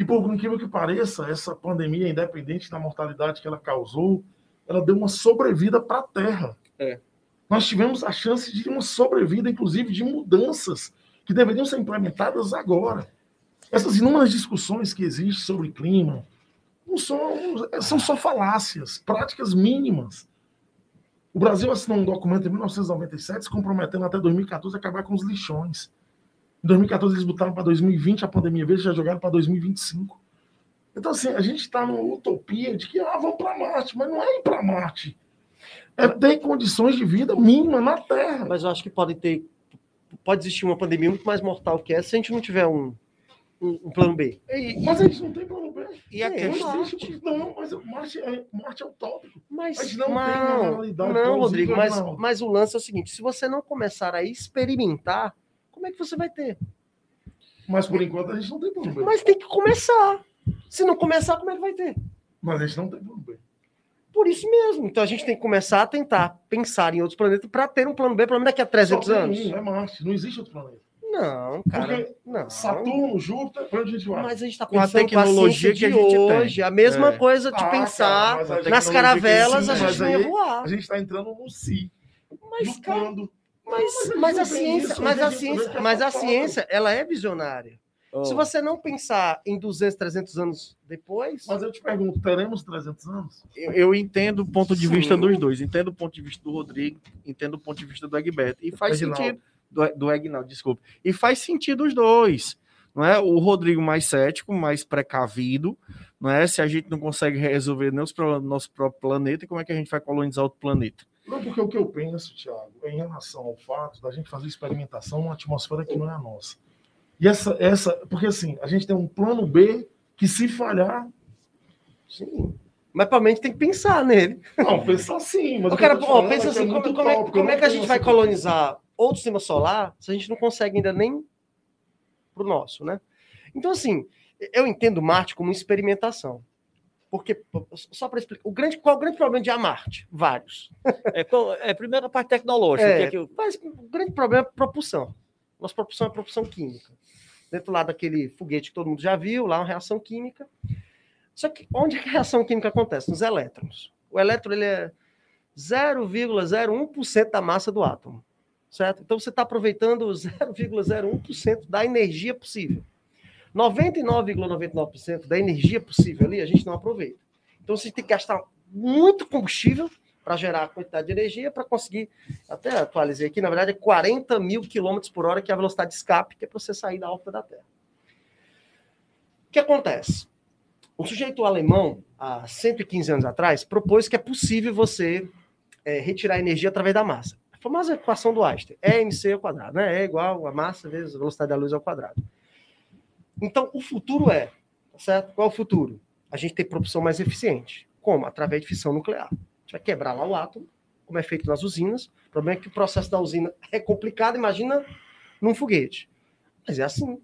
E por incrível que pareça, essa pandemia, independente da mortalidade que ela causou, ela deu uma sobrevida para a Terra. É. Nós tivemos a chance de uma sobrevida, inclusive de mudanças que deveriam ser implementadas agora. Essas inúmeras discussões que existem sobre clima não são, são só falácias, práticas mínimas. O Brasil assinou um documento em 1997 se comprometendo até 2014 a acabar com os lixões. Em 2014 eles botaram para 2020, a pandemia veio, já jogaram para 2025. Então, assim, a gente está numa utopia de que ah, vamos para Marte, mas não é ir para Marte. É ter condições de vida mínima na Terra. Mas eu acho que pode ter. Pode existir uma pandemia muito mais mortal que essa se a gente não tiver um, um, um plano B. Mas a gente não tem plano B. E a É, Não questão. existe. Não, mas Marte é, Marte é utópico. Mas Mas não tem uma não, realidade não, Rodrigo, mas, mas o lance é o seguinte: se você não começar a experimentar, como é que você vai ter? Mas por enquanto a gente não tem plano B. Mas tem que começar. Se não começar, como é que vai ter? Mas a gente não tem plano B. Por isso mesmo. Então a gente tem que começar a tentar pensar em outros planetas para ter um plano B, pelo menos daqui a 300 Só tem anos. Um, é Marte. Não existe outro planeta. Não, cara. Porque Não. Saturno, Júpiter, para onde a gente vai? Mas a gente está Com a tecnologia que a de gente tem. hoje. A mesma É. coisa de Ah, cara, pensar mas a nas caravelas, sim, a gente não ia voar. A gente está entrando no si. Mas, no cara, quando. Mas, mas a ciência, mas a ciência, mas é a ciência, ela é visionária. Oh. Se você não pensar em 200, 300 anos depois, Mas eu te pergunto, teremos 300 anos? Eu, eu entendo o ponto de Sim. vista dos dois. Entendo o ponto de vista do Rodrigo, entendo o ponto de vista do Egberto. E faz sentido. Do, do Aguinaldo, desculpa. E faz sentido os dois. Não é? O Rodrigo mais cético, mais precavido, não é? Se a gente não consegue resolver nem os problemas do nosso próprio planeta, como é que a gente vai colonizar outro planeta? Não, porque o que eu penso, Thiago, é em relação ao fato da gente fazer experimentação numa atmosfera que não é a nossa. E essa, essa, porque assim, a gente tem um plano B que se falhar. Sim. Mas para mente tem que pensar nele. Não, pensar sim. Mas o cara, ó, pensa assim, é como, como, é, como é que a gente vai colonizar outro sistema solar se a gente não consegue ainda nem pro nosso, né? Então, assim, eu entendo Marte como experimentação. Porque, só para explicar, o grande, qual é o grande problema de Marte? Vários. É, é primeiro a parte tecnológica. É, que é que... Mas o grande problema é propulsão. Nossa propulsão é propulsão química. Dentro lá daquele foguete que todo mundo já viu, lá uma reação química. Só que onde é que a reação química acontece? Nos elétrons. O elétron ele é 0,01% da massa do átomo. Certo? Então você está aproveitando 0,01% da energia possível. 99,99% da energia possível ali a gente não aproveita. Então você tem que gastar muito combustível para gerar a quantidade de energia para conseguir, até atualizei aqui, na verdade é 40 mil quilômetros por hora que é a velocidade de escape, que é para você sair da órbita da Terra. O que acontece? Um sujeito alemão, há 115 anos atrás, propôs que é possível você é, retirar energia através da massa. A famosa equação do Einstein, é mc ao quadrado, né? É igual a massa vezes a velocidade da luz ao quadrado. Então, o futuro é, tá certo? Qual é o futuro? A gente tem propulsão mais eficiente. Como? Através de fissão nuclear. A gente vai quebrar lá o átomo, como é feito nas usinas. O problema é que o processo da usina é complicado, imagina num foguete. Mas é assim.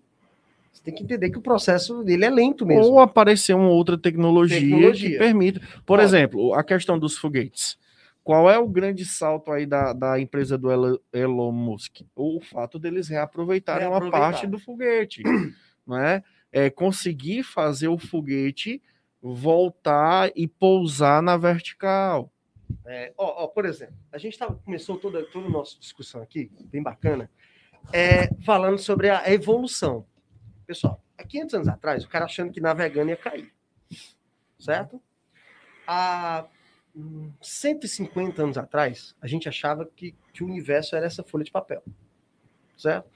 Você tem que entender que o processo dele é lento mesmo. Ou aparecer uma outra tecnologia, tecnologia. que permita. Por exemplo, a questão dos foguetes. Qual é o grande salto aí da, da empresa do Elon Musk? O fato deles reaproveitarem uma parte do foguete não é? conseguir fazer o foguete voltar e pousar na vertical. É, ó, ó, por exemplo, a gente tava, começou toda, toda a nossa discussão aqui, bem bacana, é, falando sobre a evolução. Pessoal, há 500 anos atrás, o cara achando que navegando ia cair. Certo? Há 150 anos atrás, a gente achava que, que o universo era essa folha de papel. Certo?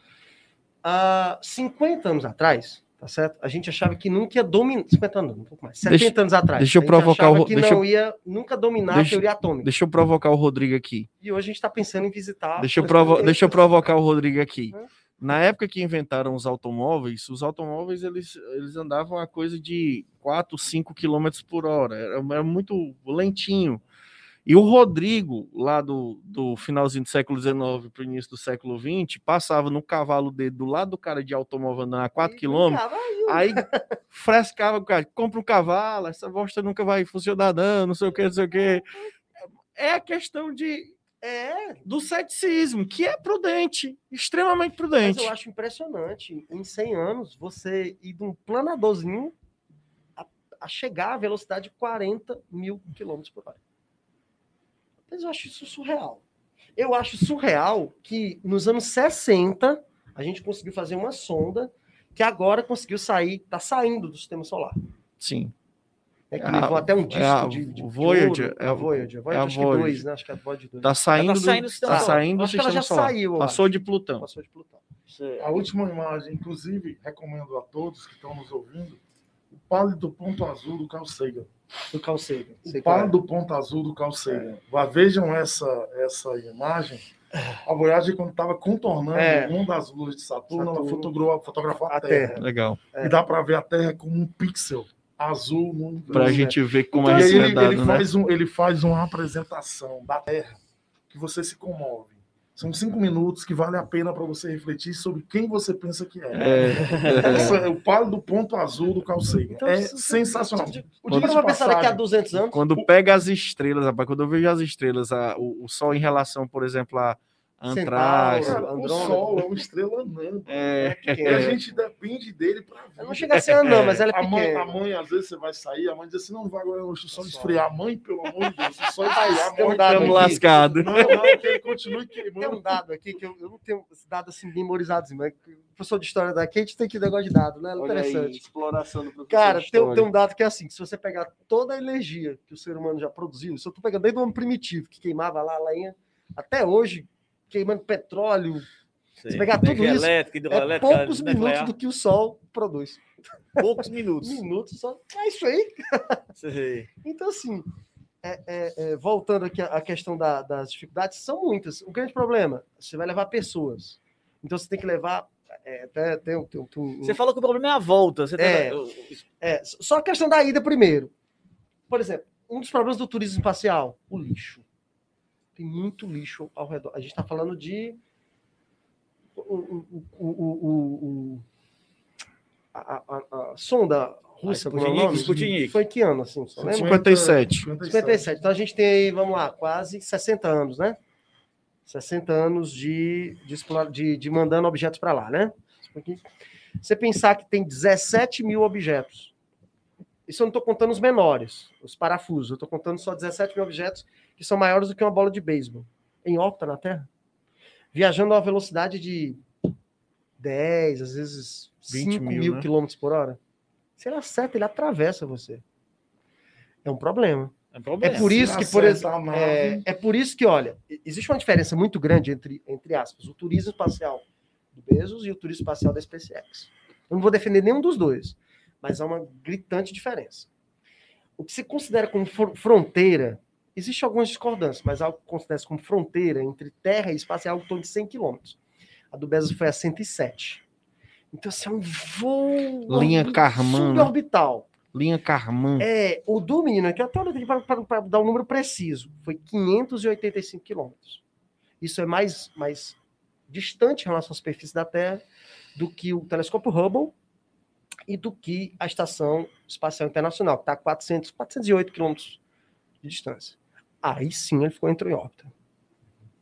Há 50 anos atrás, tá certo? A gente achava que nunca ia dominar. 50 anos, um pouco mais. 70 deixa, anos atrás. Deixa eu provocar o que deixa não ia nunca dominar deixa, a teoria atômica. Deixa eu provocar o Rodrigo aqui. E hoje a gente está pensando em visitar. Deixa eu, provo deixa eu provocar o Rodrigo aqui. Na época que inventaram os automóveis, os automóveis eles, eles andavam a coisa de 4, 5 km por hora. Era, era muito lentinho. E o Rodrigo, lá do, do finalzinho do século XIX para o início do século XX, passava no cavalo dele do lado do cara de automóvel andando a 4 km, aí frescava o cara, compra um cavalo, essa bosta nunca vai funcionar não, não sei o que, não sei o que. É a questão de é do ceticismo, que é prudente, extremamente prudente. Mas eu acho impressionante, em 100 anos, você ir de um planadorzinho a, a chegar à velocidade de 40 mil quilômetros por hora. Mas eu acho isso surreal. Eu acho surreal que nos anos 60 a gente conseguiu fazer uma sonda que agora conseguiu sair, está saindo do sistema solar. Sim. É que é levou a, até um disco é de, de Voyager, é a Voyager, Voyager, é a acho Voyager. que dois, né? Acho que é a Voyager 2. Tá saindo, tá saindo, do, tá saindo do acho que ela já solar. saiu. Passou de Plutão. Passou de Plutão. A última imagem, inclusive, recomendo a todos que estão nos ouvindo, pálido ponto azul do Carl Sagan. Do Carl Sagan. O par do ponto azul do Carl Sagan. É. Vejam essa, essa imagem. A Voyager, quando estava contornando é. uma das luas de Saturno, Saturno. ela fotografou, fotografou a, a Terra. Terra. Legal. É. E dá para ver a Terra como um pixel azul. Para a gente ver como então, é isso ele, ele, né? faz um, ele faz uma apresentação da Terra que você se comove. São cinco minutos que vale a pena para você refletir sobre quem você pensa que é. é. é o palo do ponto azul do Calceiro. Então, é sensacional. O dia vai pensar daqui a 200 anos. Quando pega as estrelas, rapaz, quando eu vejo as estrelas, a, o, o Sol em relação, por exemplo, a Antraz. o Sol é uma estrela anã. É, é. a gente depende dele para ver. Não chega a ser anã, mas ela é a mãe, a mãe, às vezes, você vai sair, a mãe diz assim: não, vai agora no só esfriar. A mãe, pelo amor de Deus, só esfriar. Tem um dado lascado. Não, não, que ele continue queimando. Tem um dado aqui que eu, eu não tenho esse dado assim memorizado, assim, mas professor de história daqui, a gente tem que negócio de dado, né? É interessante. Aí, exploração do Cara, tem, tem, um dado que é assim: se você pegar toda a energia que o ser humano já produziu, se eu tô pegando desde o homem primitivo, que queimava lá a lenha, até hoje queimando petróleo, Sei. pegar tudo isso, Elétrica, É poucos nuclear, minutos do que o Sol produz. poucos minutos. Minutos só. É isso aí. Sei. Então, assim, é- é- é, voltando aqui à questão da- das dificuldades, são muitas. O grande problema, você vai levar pessoas. Então, você tem que levar. é, até, tem, tem tem um- Você falou que o problema é a volta. Você tá- É. é, só a questão da ida primeiro. Por exemplo, um dos problemas do turismo espacial, o lixo. Tem muito lixo ao redor. A gente está falando de. O, o, o, o- o- a, a- a sonda russa, A como é o Sputnik, nome? Sputnik. Foi que ano, assim? Só lembra? 57. 57. Então a gente tem aí, vamos lá, quase 60 anos, né? 60 anos de, de, de mandando objetos para lá, né? Você pensar que tem 17 mil objetos. Isso eu não estou contando os menores, os parafusos. Eu estou contando só 17 mil objetos que são maiores do que uma bola de beisebol em órbita na Terra. Viajando a uma velocidade de 10, às vezes 20 5 mil, mil né? quilômetros por hora. Se ele acerta, ele atravessa você. É um problema. É um problema. É por isso que, por exemplo, nave- é, é por isso que, olha, existe uma diferença muito grande entre, entre aspas, o turismo espacial do Bezos e o turismo espacial da SpaceX. Eu não vou defender nenhum dos dois, mas há uma gritante diferença. O que se considera como fron- fronteira, existe algumas discordâncias, mas algo que considera como fronteira entre terra e espaço é algo em torno de 100 quilômetros. A do Bezos foi a 107. Então, assim, é um voo Linha né? suborbital. Linha Carman. É, o do menino aqui, até olhei para dar um número preciso, foi 585 quilômetros. Isso é mais, mais distante em relação à superfície da Terra do que o telescópio Hubble e do que a Estação Espacial Internacional, que está a 400, 408 quilômetros de distância. Aí sim ele ficou em órbita.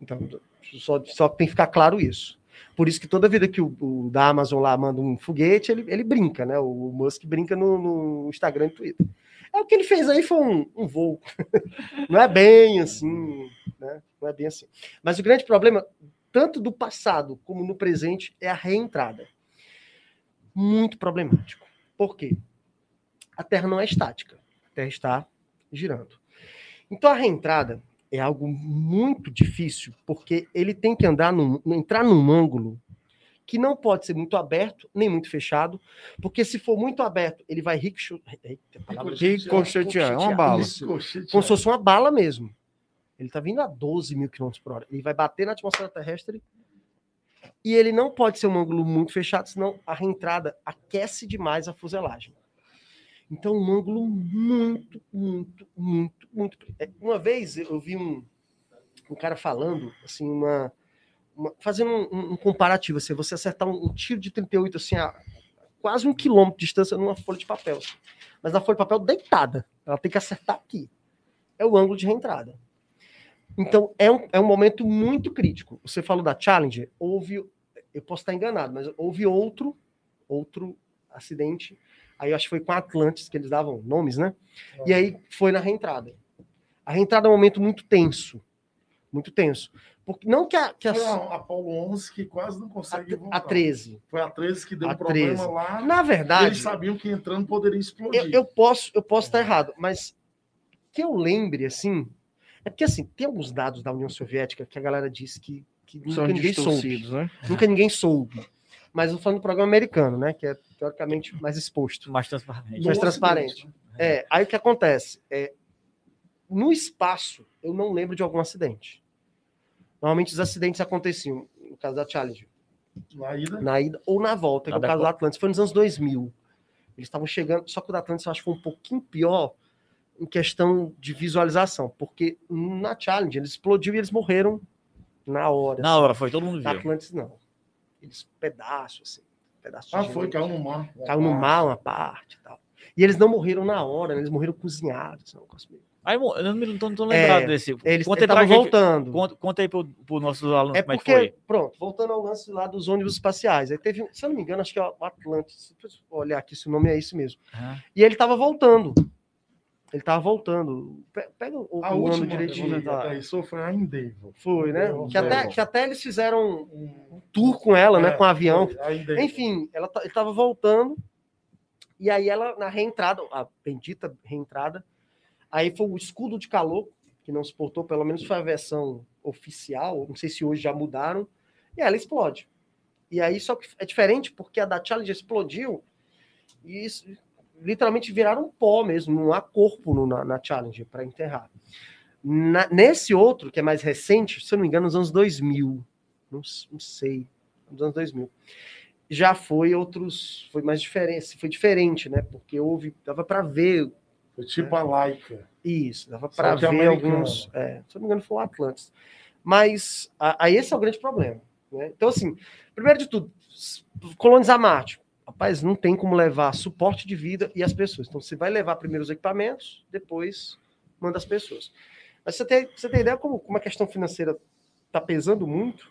Então, só, só tem que ficar claro isso. Por isso que toda vida que o, o da Amazon lá manda um foguete, ele, ele brinca, né? O Musk brinca no, no Instagram e Twitter. É o que ele fez aí foi um, um voo. Não é bem assim, né? Não é bem assim. Mas o grande problema, tanto do passado como no presente, é a reentrada. Muito problemático. Por quê? A Terra não é estática. A Terra está girando. Então a reentrada é algo muito difícil, porque ele tem que andar num, entrar num ângulo que não pode ser muito aberto, nem muito fechado, porque se for muito aberto, ele vai Ricochetear, é uma bala. Como se fosse uma bala mesmo. Ele está vindo a 12 mil quilômetros por hora. Ele vai bater na atmosfera terrestre e ele não pode ser um ângulo muito fechado, senão a reentrada aquece demais a fuselagem. Então, um ângulo muito, muito, muito, muito. é, Uma vez eu vi um, um cara falando, assim, uma, uma- fazendo um, um- comparativo, assim, você acertar um, tiro de 38, assim, a quase um quilômetro de distância numa folha de papel. assim. Mas a folha de papel deitada. Ela tem que acertar aqui. É o ângulo de reentrada. Então, é um, é um momento muito crítico. Você falou da Challenger, houve, eu posso estar enganado, mas houve outro, outro acidente. Aí eu acho que foi com a Atlantis, que eles davam nomes, né? E aí foi na reentrada. A reentrada é um momento muito tenso. Muito tenso. Porque não que a, que a, Foi a Apollo 11 que quase não consegue a, voltar. a 13. Foi a 13 que deu A um problema 13. lá. Na verdade, Eles sabiam que entrando poderia explodir. eu, eu posso eu posso estar errado, mas que eu lembre assim, é porque assim, tem alguns dados da União Soviética que a galera disse que, que nunca São ninguém soube. né? Nunca ninguém soube. Mas eu tô falando do programa americano, né? Que é teoricamente mais exposto. Mais transparente. mais No transparente. Né? É, aí o que acontece? É, no espaço, eu não lembro de algum acidente. Normalmente os acidentes aconteciam, no caso da Challenger, Na ida, na ida ou na volta, que é o caso da Atlantis. Foi nos anos 2000. Eles estavam chegando, só que o da Atlantis eu acho que foi um pouquinho pior em questão de visualização, porque na Challenge eles explodiu e eles morreram na hora. Na hora, foi, todo mundo viu. Atlantis não. Eles pedaços, assim, pedaços ah, de foi, gente. caiu no mar. Caiu no mar uma parte e tal. E eles não morreram na hora, né? eles morreram cozinhados. Não, Aí, mo- eu não me não tô, tô lembrado É, desse. eles aí estavam voltando. Conta, conta aí pro, pro nossos alunos É como é que porque, foi. pronto, voltando ao lance lá dos ônibus espaciais. Aí teve, um- se eu não me engano, acho que é o Atlantis. Se eu olhar aqui se o nome é isso mesmo. Aham. E ele tava voltando. Ele tava voltando. Pe- Pega o, A o ano direitinho. que aterrissou foi a. Foi, né? Que até, que até eles fizeram Um um tour com ela, né? é, Com o avião. foi a Endeavor. Enfim, ela, ele tava voltando. E aí ela, na reentrada, a bendita reentrada, aí foi o escudo de calor, que não suportou, pelo menos foi a versão oficial. Não sei se hoje já mudaram. E ela explode. E aí só que é diferente porque a da Challenge explodiu e isso, literalmente viraram pó mesmo, não há corpo no, na, na Challenge para enterrar. Na, nesse outro, que é mais recente, se eu não me engano, nos anos 2000, não, não sei, nos anos 2000, já foi outros, foi mais diferente, foi diferente, né? Porque houve, dava para ver. Foi tipo é, a Laika. Isso, dava para ver americano. alguns. É, se eu não me engano, foi o Atlantis. Mas aí esse é o grande problema. Né? Então, assim, primeiro de tudo, colonizar Marte. Rapaz, não tem como levar suporte de vida e as pessoas. Então, você vai levar primeiro os equipamentos, depois manda as pessoas. Mas você tem, você tem ideia como, como a questão financeira está pesando muito?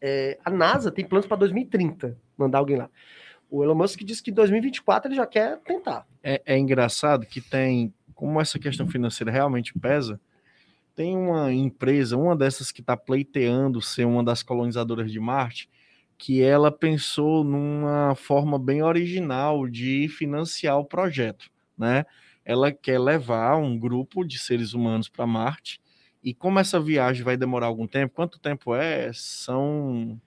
É, a NASA tem planos para 2030 mandar alguém lá. O Elon Musk disse que em 2024 ele já quer tentar. É, é engraçado que tem, como essa questão financeira realmente pesa, tem uma empresa, uma dessas que está pleiteando ser uma das colonizadoras de Marte, que ela pensou numa forma bem original de financiar o projeto, né? Ela quer levar um grupo de seres humanos para Marte e como essa viagem vai demorar algum tempo? Quanto tempo é? São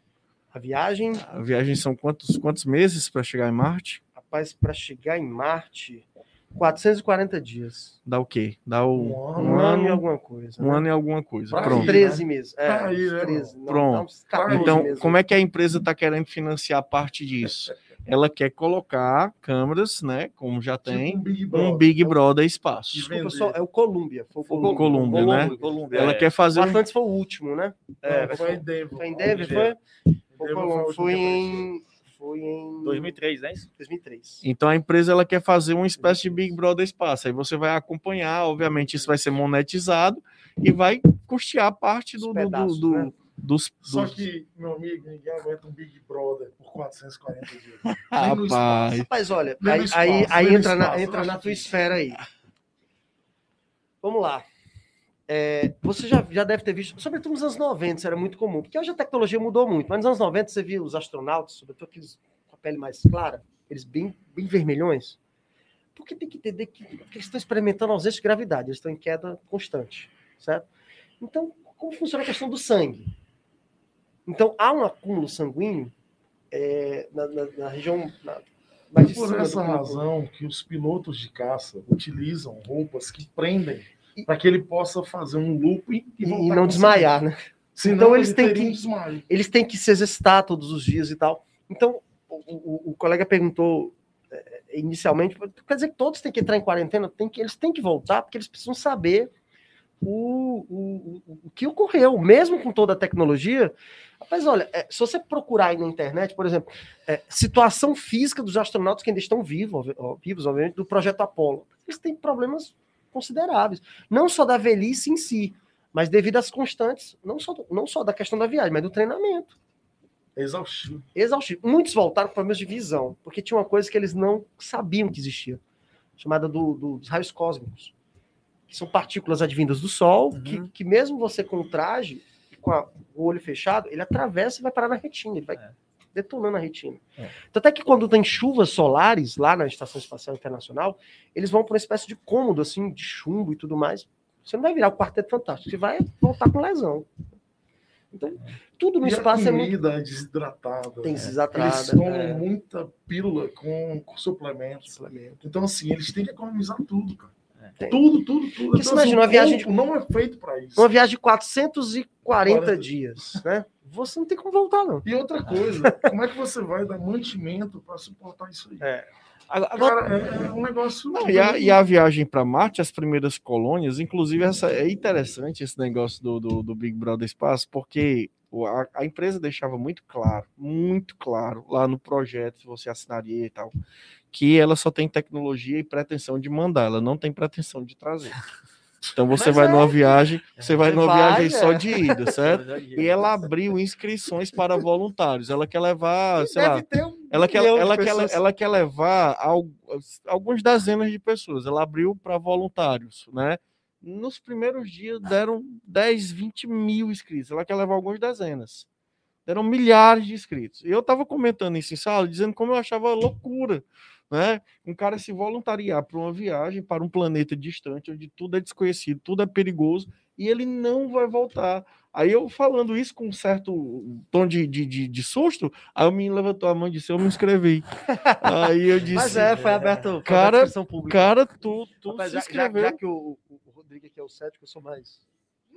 a viagem? A viagem são quantos quantos meses para chegar em Marte? Rapaz, para chegar em Marte, 440 dias. Dá o quê? Dá o, um, ano, um ano e alguma coisa. Um né? ano e alguma coisa. Pra Pronto. 13 meses. É, aí, né? 13, não, Pronto. então, meses. como é que a empresa está querendo financiar parte disso? Ela quer colocar câmeras, né? Como já tipo tem, um Big Brother, um Big Brother espaço. Desculpa, só, é o Columbia. Foi o Columbia, Columbia, né? Columbia, ela é. quer fazer. O Atlantis foi o último, né? É, foi, foi em Denver. Foi em Denver, foi? Foi, foi em foi em 2003, né? 2003. Então a empresa ela quer fazer uma espécie de Big Brother espaço. Aí você vai acompanhar, obviamente isso vai ser monetizado e vai custear parte do, pedaços, do, do, né? dos, Só que, meu amigo, ninguém aguenta um Big Brother por 440 dias. Rapaz. Rapaz, olha, aí, espaço, aí, aí entra, na, entra na tua esfera aí. Vamos lá. É, você já, já deve ter visto, sobretudo nos anos 90, isso era muito comum, porque hoje a tecnologia mudou muito, mas nos anos 90 você via os astronautas, sobretudo aqueles com a pele mais clara, eles bem, bem vermelhões, porque tem que entender que, que eles estão experimentando ausência de gravidade, eles estão em queda constante, certo? Então, como funciona a questão do sangue? Então, há um acúmulo sanguíneo é, na, na, na, região. Na, mais por essa razão que os pilotos de caça utilizam roupas que prendem para que ele possa fazer um looping e, e não desmaiar, né? Senão então eles têm que um eles têm que se exercitar todos os dias e tal. Então o, o, o colega perguntou é, inicialmente, quer dizer que todos têm que entrar em quarentena, tem que, eles têm que voltar porque eles precisam saber o, o, o, que ocorreu, mesmo com toda a tecnologia. Mas olha, é, se você procurar aí na internet, por exemplo, é, situação física dos astronautas que ainda estão vivos, vivos, obviamente, do projeto Apollo, eles têm problemas consideráveis. Não só da velhice em si, mas devido às constantes, não só, não só da questão da viagem, mas do treinamento. Exaustivo. Exaustivo. Muitos voltaram com problemas de visão, porque tinha uma coisa que eles não sabiam que existia, chamada do, do, dos raios cósmicos, que são partículas advindas do Sol, uhum. que, que mesmo você com o traje, com a, o olho fechado, ele atravessa e vai parar na retina, ele vai é detonando a retina. É. Tanto é que quando tem chuvas solares lá na Estação Espacial Internacional, eles vão para uma espécie de cômodo, assim, de chumbo e tudo mais. Você não vai virar o quarteto fantástico, você vai voltar com lesão. Então, tudo no e espaço a é muito... desidratada. Tem desidratada. Eles tomam é. muita pílula com, com suplementos. Suplemento. Então, assim, eles têm que economizar tudo, cara. Tem. Tudo, tudo, tudo. Porque então, assim, imagina, uma viagem de... não é feito para isso. Uma viagem de 440 40. dias, né? Você não tem como voltar, não. E outra coisa, como é que você vai dar mantimento para suportar isso aí? É. Agora, Cara, é, é um negócio. Não, e, a, e, a, viagem para Marte, as primeiras colônias, inclusive, essa, é interessante esse negócio do, do, do Big Brother Espaço, porque a, a, empresa deixava muito claro, muito claro, lá no projeto, se você assinaria e tal, que ela só tem tecnologia e pretensão de mandar, ela não tem pretensão de trazer. Então você Mas vai é. numa viagem, você vai numa vai, viagem é. só de ida, certo? E ela abriu inscrições para voluntários. Ela quer levar, sei lá, um ela quer, ela quer, ela quer levar algumas dezenas de pessoas. Ela abriu para voluntários, né? Nos primeiros dias deram 10, 20 mil inscritos. Ela quer levar algumas dezenas. Deram milhares de inscritos. E eu estava comentando isso em sala, dizendo como eu achava loucura né? Um cara se voluntariar para uma viagem para um planeta distante, onde tudo é desconhecido, tudo é perigoso, e ele não vai voltar. Aí eu falando isso com um certo tom de, de, de, de susto, aí o menino levantou a mão e disse: Eu me inscrevi. aí eu disse: Mas é, foi aberto cara, pública. Cara, tu, tu Rapaz, se já, já, inscreveu. já que o, o Rodrigo aqui é o cético, eu sou mais.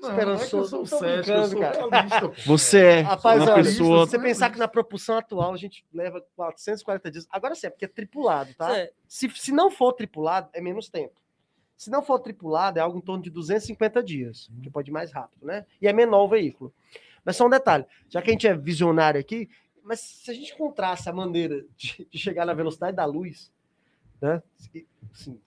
Não, não é que eu Esperançoso, sou eu sou cara. realista. Você é Rapaz, uma olha, pessoa. se você pensar que na propulsão atual a gente leva 440 dias. Agora sim, é porque é tripulado, tá? É, Se, se não for tripulado, é menos tempo. Se não for tripulado, é algo em torno de 250 dias, que pode ir mais rápido, né? E é menor o veículo. Mas só um detalhe, já que a gente é visionário aqui, mas se a gente encontrasse a maneira de, de chegar na velocidade da luz, né? Assim,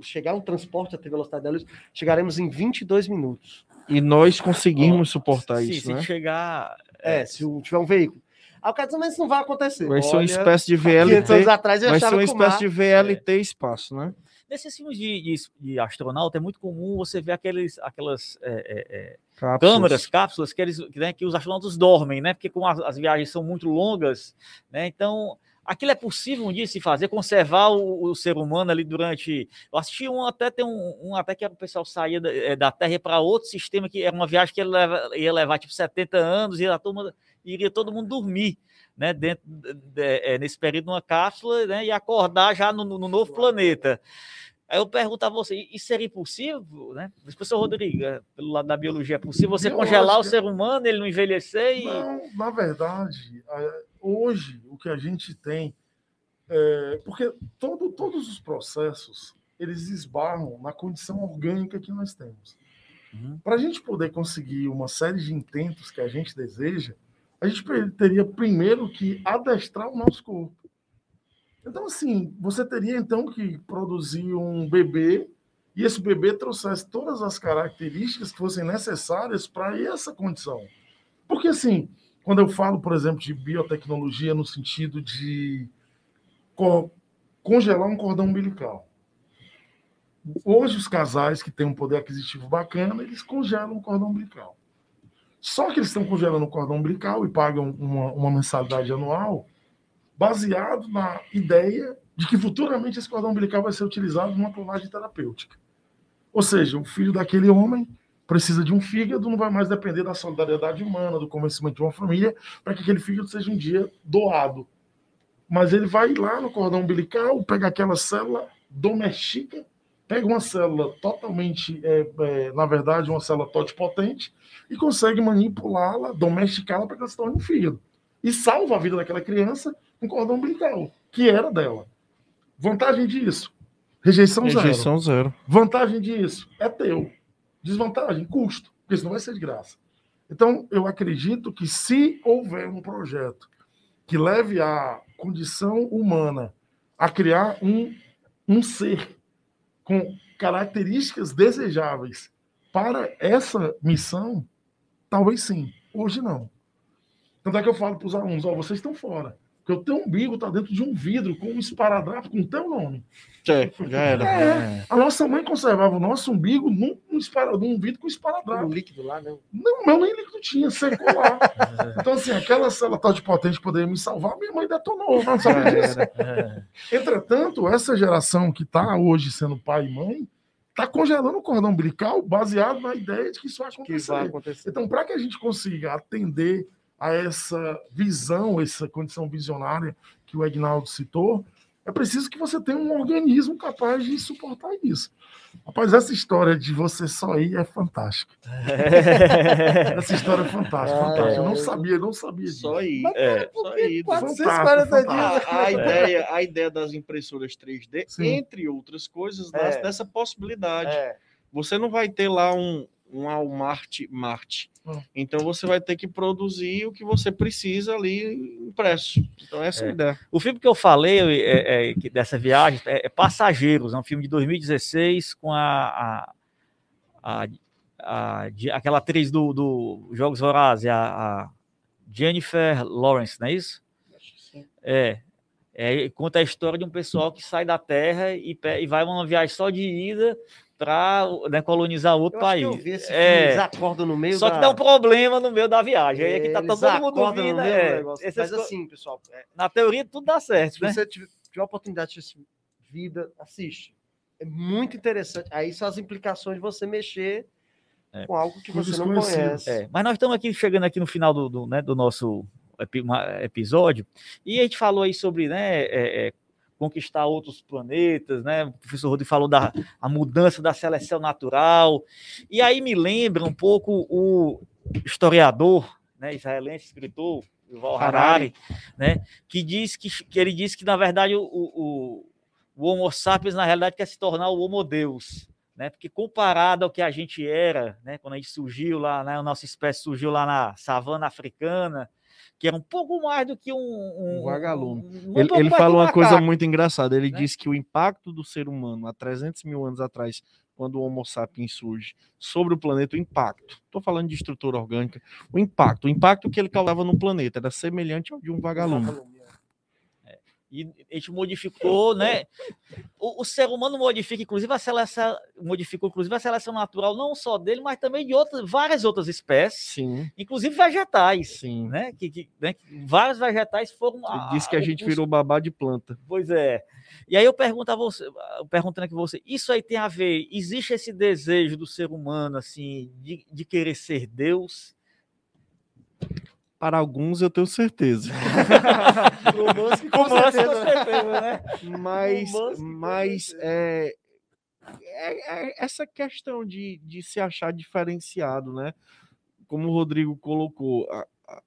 chegar um transporte até a velocidade da luz, chegaremos em 22 minutos. E nós conseguimos suportar se, isso, se né? chegar. É, se o- tiver um veículo. Aí o cara diz, mas isso não vai acontecer. Vai ser uma espécie de 500 anos VLT. atrás eu Vai ser uma espécie de VLT espaço, né? Nesses filmes de, de, de astronauta é muito comum você ver aqueles, aquelas é, é, é, Cápsulas. câmeras, cápsulas que, eles, que, né, que os astronautas dormem, né? Porque como as, as viagens são muito longas, né? Então, aquilo é possível um dia se fazer, conservar o, o ser humano ali durante. Eu assisti um até tem um, um até que o pessoal saía da, eh, da Terra para outro sistema que era uma viagem que ia levar, ia levar tipo 70 anos e a turma iria todo mundo dormir. Né, dentro de- de- eh, nesse período numa cápsula né, e acordar já no, no novo planeta. Aí eu pergunto a você, isso seria possível, né? Professor Rodrigo, é, pelo lado da biologia, é possível você Biológica. congelar o ser humano, ele não envelhecer e. Não, na verdade, hoje o que a gente tem é, porque todo, todos os processos eles esbarram na condição orgânica que nós temos. Uhum. Para a gente poder conseguir uma série de intentos que a gente deseja, a gente teria primeiro que adestrar o nosso corpo. Então, assim, você teria então que produzir um bebê e esse bebê trouxesse todas as características que fossem necessárias para essa condição. Porque, assim, quando eu falo, por exemplo, de biotecnologia no sentido de co- congelar um cordão umbilical. Hoje, os casais que têm um poder aquisitivo bacana, eles congelam o cordão umbilical. Só que eles estão congelando o cordão umbilical e pagam uma, uma mensalidade anual baseado na ideia de que futuramente esse cordão umbilical vai ser utilizado numa clonagem terapêutica. Ou seja, o filho daquele homem precisa de um fígado, não vai mais depender da solidariedade humana, do convencimento de uma família, para que aquele fígado seja um dia doado. Mas ele vai lá no cordão umbilical, pega aquela célula, domestica, pega uma célula totalmente, é, é, na verdade, uma célula totipotente, e consegue manipulá-la, domesticá-la para que ela se torne um fígado. E salva a vida daquela criança com cordão umbilical, que era dela. Vantagem disso? Rejeição, zero. Rejeição zero. Vantagem disso é teu. Desvantagem, custo, porque isso não vai ser de graça. Então, eu acredito que se houver um projeto que leve a condição humana a criar um, um ser com características desejáveis para essa missão, talvez sim. Hoje não. Tanto é que eu falo para os alunos, ó, vocês estão fora. Porque o teu umbigo está dentro de um vidro com um esparadrapo com o teu nome. É, já era. É. A nossa mãe conservava o nosso umbigo num, num, vidro com Um esparadrapo. líquido lá, né? Não, meu nem líquido tinha, secou lá. Então, assim, aquela célula tal de potente que poderia me salvar, minha mãe detonou, não sabe disso. era. Entretanto, essa geração que está hoje sendo pai e mãe, está congelando o cordão umbilical baseado na ideia de que isso vai Que acontecer. vai acontecer. Então, para que a gente consiga atender a essa visão, essa condição visionária que o Egnaldo citou, é preciso que você tenha um organismo capaz de suportar isso. Rapaz, essa história de você só ir é fantástica. Essa história é fantástica, Ah, fantástica. Eu não é. sabia, eu não sabia disso. Só aí. É. Só aí. 440 dias. A, a ideia, a ideia das impressoras 3D, Sim. entre outras coisas, É. dessa possibilidade. É. Você não vai ter lá um, um Walmart Marte. Hum. Então você vai ter que produzir o que você precisa ali impresso. Então essa é a É. ideia. O filme que eu falei é, é, que dessa viagem é, é Passageiros, é um filme de 2016 com a, a, a- a- de- aquela atriz do, do Jogos Vorazes, a, a Jennifer Lawrence, não é isso? É. É, conta a história de um pessoal que sai da Terra e, e vai uma viagem só de ida para colonizar outro Eu acho que país. eu vi esse É. eles acordam no meio Só da... que dá um problema no meio da viagem. Aí é que tá todo mundo acordam no É, Mas co- assim, pessoal, é, Na teoria tudo dá certo, se né? você tiver- tiver a oportunidade de assistir vida, assiste. É muito interessante. Aí são as implicações de você mexer é. com algo que você não conhece. É. Mas nós estamos aqui chegando aqui no final do, do, né, do nosso episódio e a gente falou aí sobre né, é, é, conquistar outros planetas, né? O professor Rodrigo falou da a mudança da seleção natural. E aí me lembra um pouco o historiador, né, israelense, escritor Yuval Harari, né, que diz que, que ele diz que na verdade o, o, o Homo sapiens na realidade quer se tornar o Homo Deus, né? Porque comparado ao que a gente era, né, quando a gente surgiu lá, né, a nossa espécie surgiu lá na savana africana, que era um pouco mais do que um, um, um vagalume. Um, ele, ele fala uma coisa muito engraçada. Ele né? diz que o impacto do ser humano há 300 mil anos atrás, quando o Homo sapiens surge, sobre o planeta, o impacto. Estou falando de estrutura orgânica. O impacto, o impacto que ele causava no planeta era semelhante ao de um vagalume. vagalume e a gente modificou, né? O, o, ser humano modifica, inclusive a seleção, modificou inclusive a seleção natural não só dele, mas também de outras, várias outras espécies, Sim. inclusive vegetais, Sim. né? Que, que né? vários vegetais foram. Ele disse que a gente virou babá de planta. Pois é. E aí eu pergunto a você, perguntando aqui você, isso aí tem a ver? Existe esse desejo do ser humano assim de, de querer ser Deus? Para alguns eu tenho certeza. o Musk, com, certeza. com certeza, né? Mas, mas é, é, é, essa questão de, de se achar diferenciado, né? Como o Rodrigo colocou, a, a,